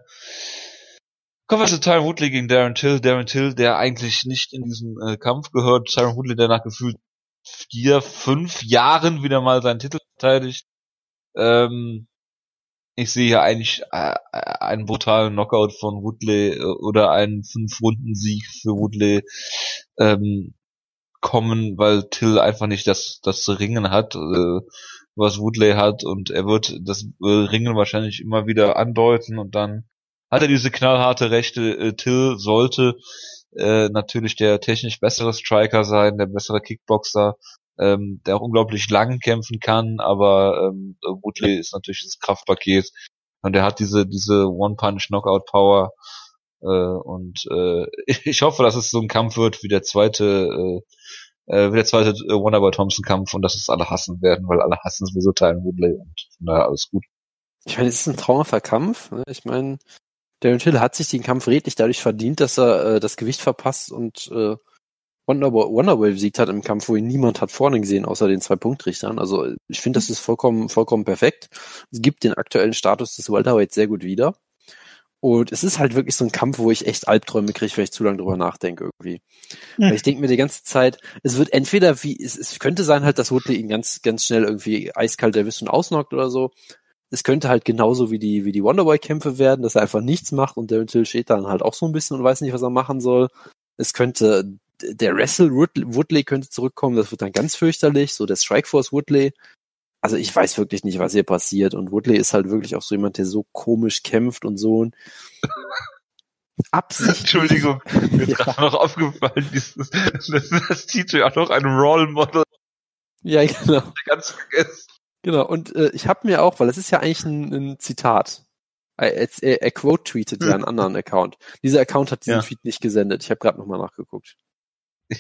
kommen wir zu Tyron Woodley gegen Darren Till. Darren Till, der eigentlich nicht in diesen äh, Kampf gehört. Tyron Woodley, der nach gefühlt vier, fünf Jahren wieder mal seinen Titel verteidigt. Ähm, ich sehe hier eigentlich äh, einen brutalen Knockout von Woodley äh, oder einen Fünf-Runden-Sieg für Woodley ähm, kommen, weil Till einfach nicht das, das Ringen hat, äh, was Woodley hat und er wird das äh, Ringen wahrscheinlich immer wieder andeuten und dann hat er diese knallharte Rechte. Äh, Till sollte äh, natürlich der technisch bessere Striker sein, der bessere Kickboxer, ähm, der auch unglaublich lang kämpfen kann, aber ähm, Woodley ist natürlich das Kraftpaket und er hat diese diese One-Punch-Knockout-Power äh, und äh, *laughs* ich hoffe, dass es so ein Kampf wird wie der zweite äh, äh, wie der zweite äh, Wonderboy Thompson Kampf und dass es alle hassen werden, weil alle hassen sowieso Tyron Woodley und von daher alles gut. Ich meine, es ist ein traumhafter Kampf. Ne? Ich meine, Darren Till hat sich den Kampf redlich dadurch verdient, dass er äh, das Gewicht verpasst und äh, Wonderboy, Wonderboy besiegt hat im Kampf, wo ihn niemand hat vorne gesehen, außer den zwei Punktrichtern. Also ich finde, das ist vollkommen, vollkommen perfekt. Es gibt den aktuellen Status des Welterweights sehr gut wieder. Und es ist halt wirklich so ein Kampf, wo ich echt Albträume kriege, wenn ich zu lange drüber nachdenke irgendwie. Hm. Weil ich denke mir die ganze Zeit, es wird entweder wie, es, es könnte sein halt, dass Woodley ihn ganz, ganz schnell irgendwie eiskalt erwischt und ausnockt oder so. Es könnte halt genauso wie die, wie die Wonderboy-Kämpfe werden, dass er einfach nichts macht und Darren Till steht dann halt auch so ein bisschen und weiß nicht, was er machen soll. Es könnte, der Wrestle Woodley könnte zurückkommen, das wird dann ganz fürchterlich, so der Strikeforce Woodley. Also ich weiß wirklich nicht, was hier passiert und Woodley ist halt wirklich auch so jemand, der so komisch kämpft und so ein Absicht. Entschuldigung, *laughs* mir ist Ja. gerade noch aufgefallen, dieses, das, das TJ auch noch ein Role Model Ja, genau. ganz vergessen. Genau, und äh, ich habe mir auch, weil es ist ja eigentlich ein, ein Zitat. Er, er, er quote-tweetet ja einen anderen Account. Dieser Account hat diesen Ja. Tweet nicht gesendet. Ich habe gerade nochmal nachgeguckt.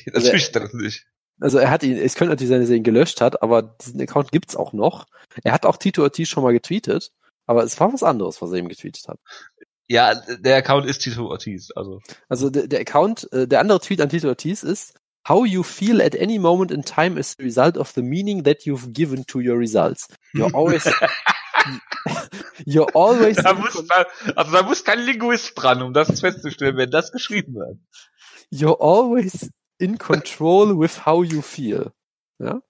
*laughs* Das wüsste das nicht. Also er hat ihn, es könnte natürlich sein, dass er ihn gelöscht hat, aber diesen Account gibt's auch noch. Er hat auch Tito Ortiz schon mal getweetet, aber es war was anderes, was er ihm getweetet hat. Ja, der Account ist Tito Ortiz, also. Also der, der Account, äh, der andere Tweet an Tito Ortiz ist, How you feel at any moment in time is the result of the meaning that you've given to your results. You're *laughs* always, you're always, Da muss, da, also da muss kein Linguist dran, um das festzustellen, wenn das geschrieben wird. you're always in control with how you feel. Ja?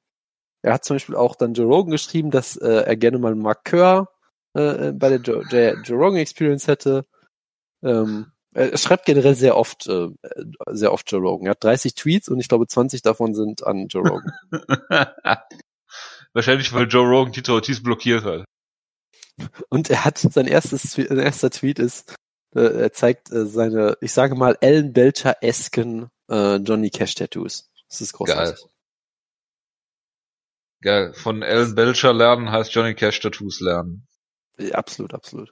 Er hat zum Beispiel auch dann Joe Rogan geschrieben, dass äh, er gerne mal Mark Kerr äh, bei der Joe, Joe, Joe Rogan Experience hätte. Ähm, er schreibt generell sehr oft, äh, sehr oft Joe Rogan. Er hat 30 Tweets und ich glaube 20 davon sind an Joe Rogan. *laughs* Wahrscheinlich, weil Joe Rogan Tito Ortiz blockiert hat. Und er hat sein erstes, sein erster Tweet ist, er zeigt äh, seine, ich sage mal, Ellen Belcher-esken äh, Johnny Cash Tattoos. Das ist großartig. Geil. Geil. Von Ellen Belcher lernen heißt Johnny Cash Tattoos lernen. Ja, absolut, absolut.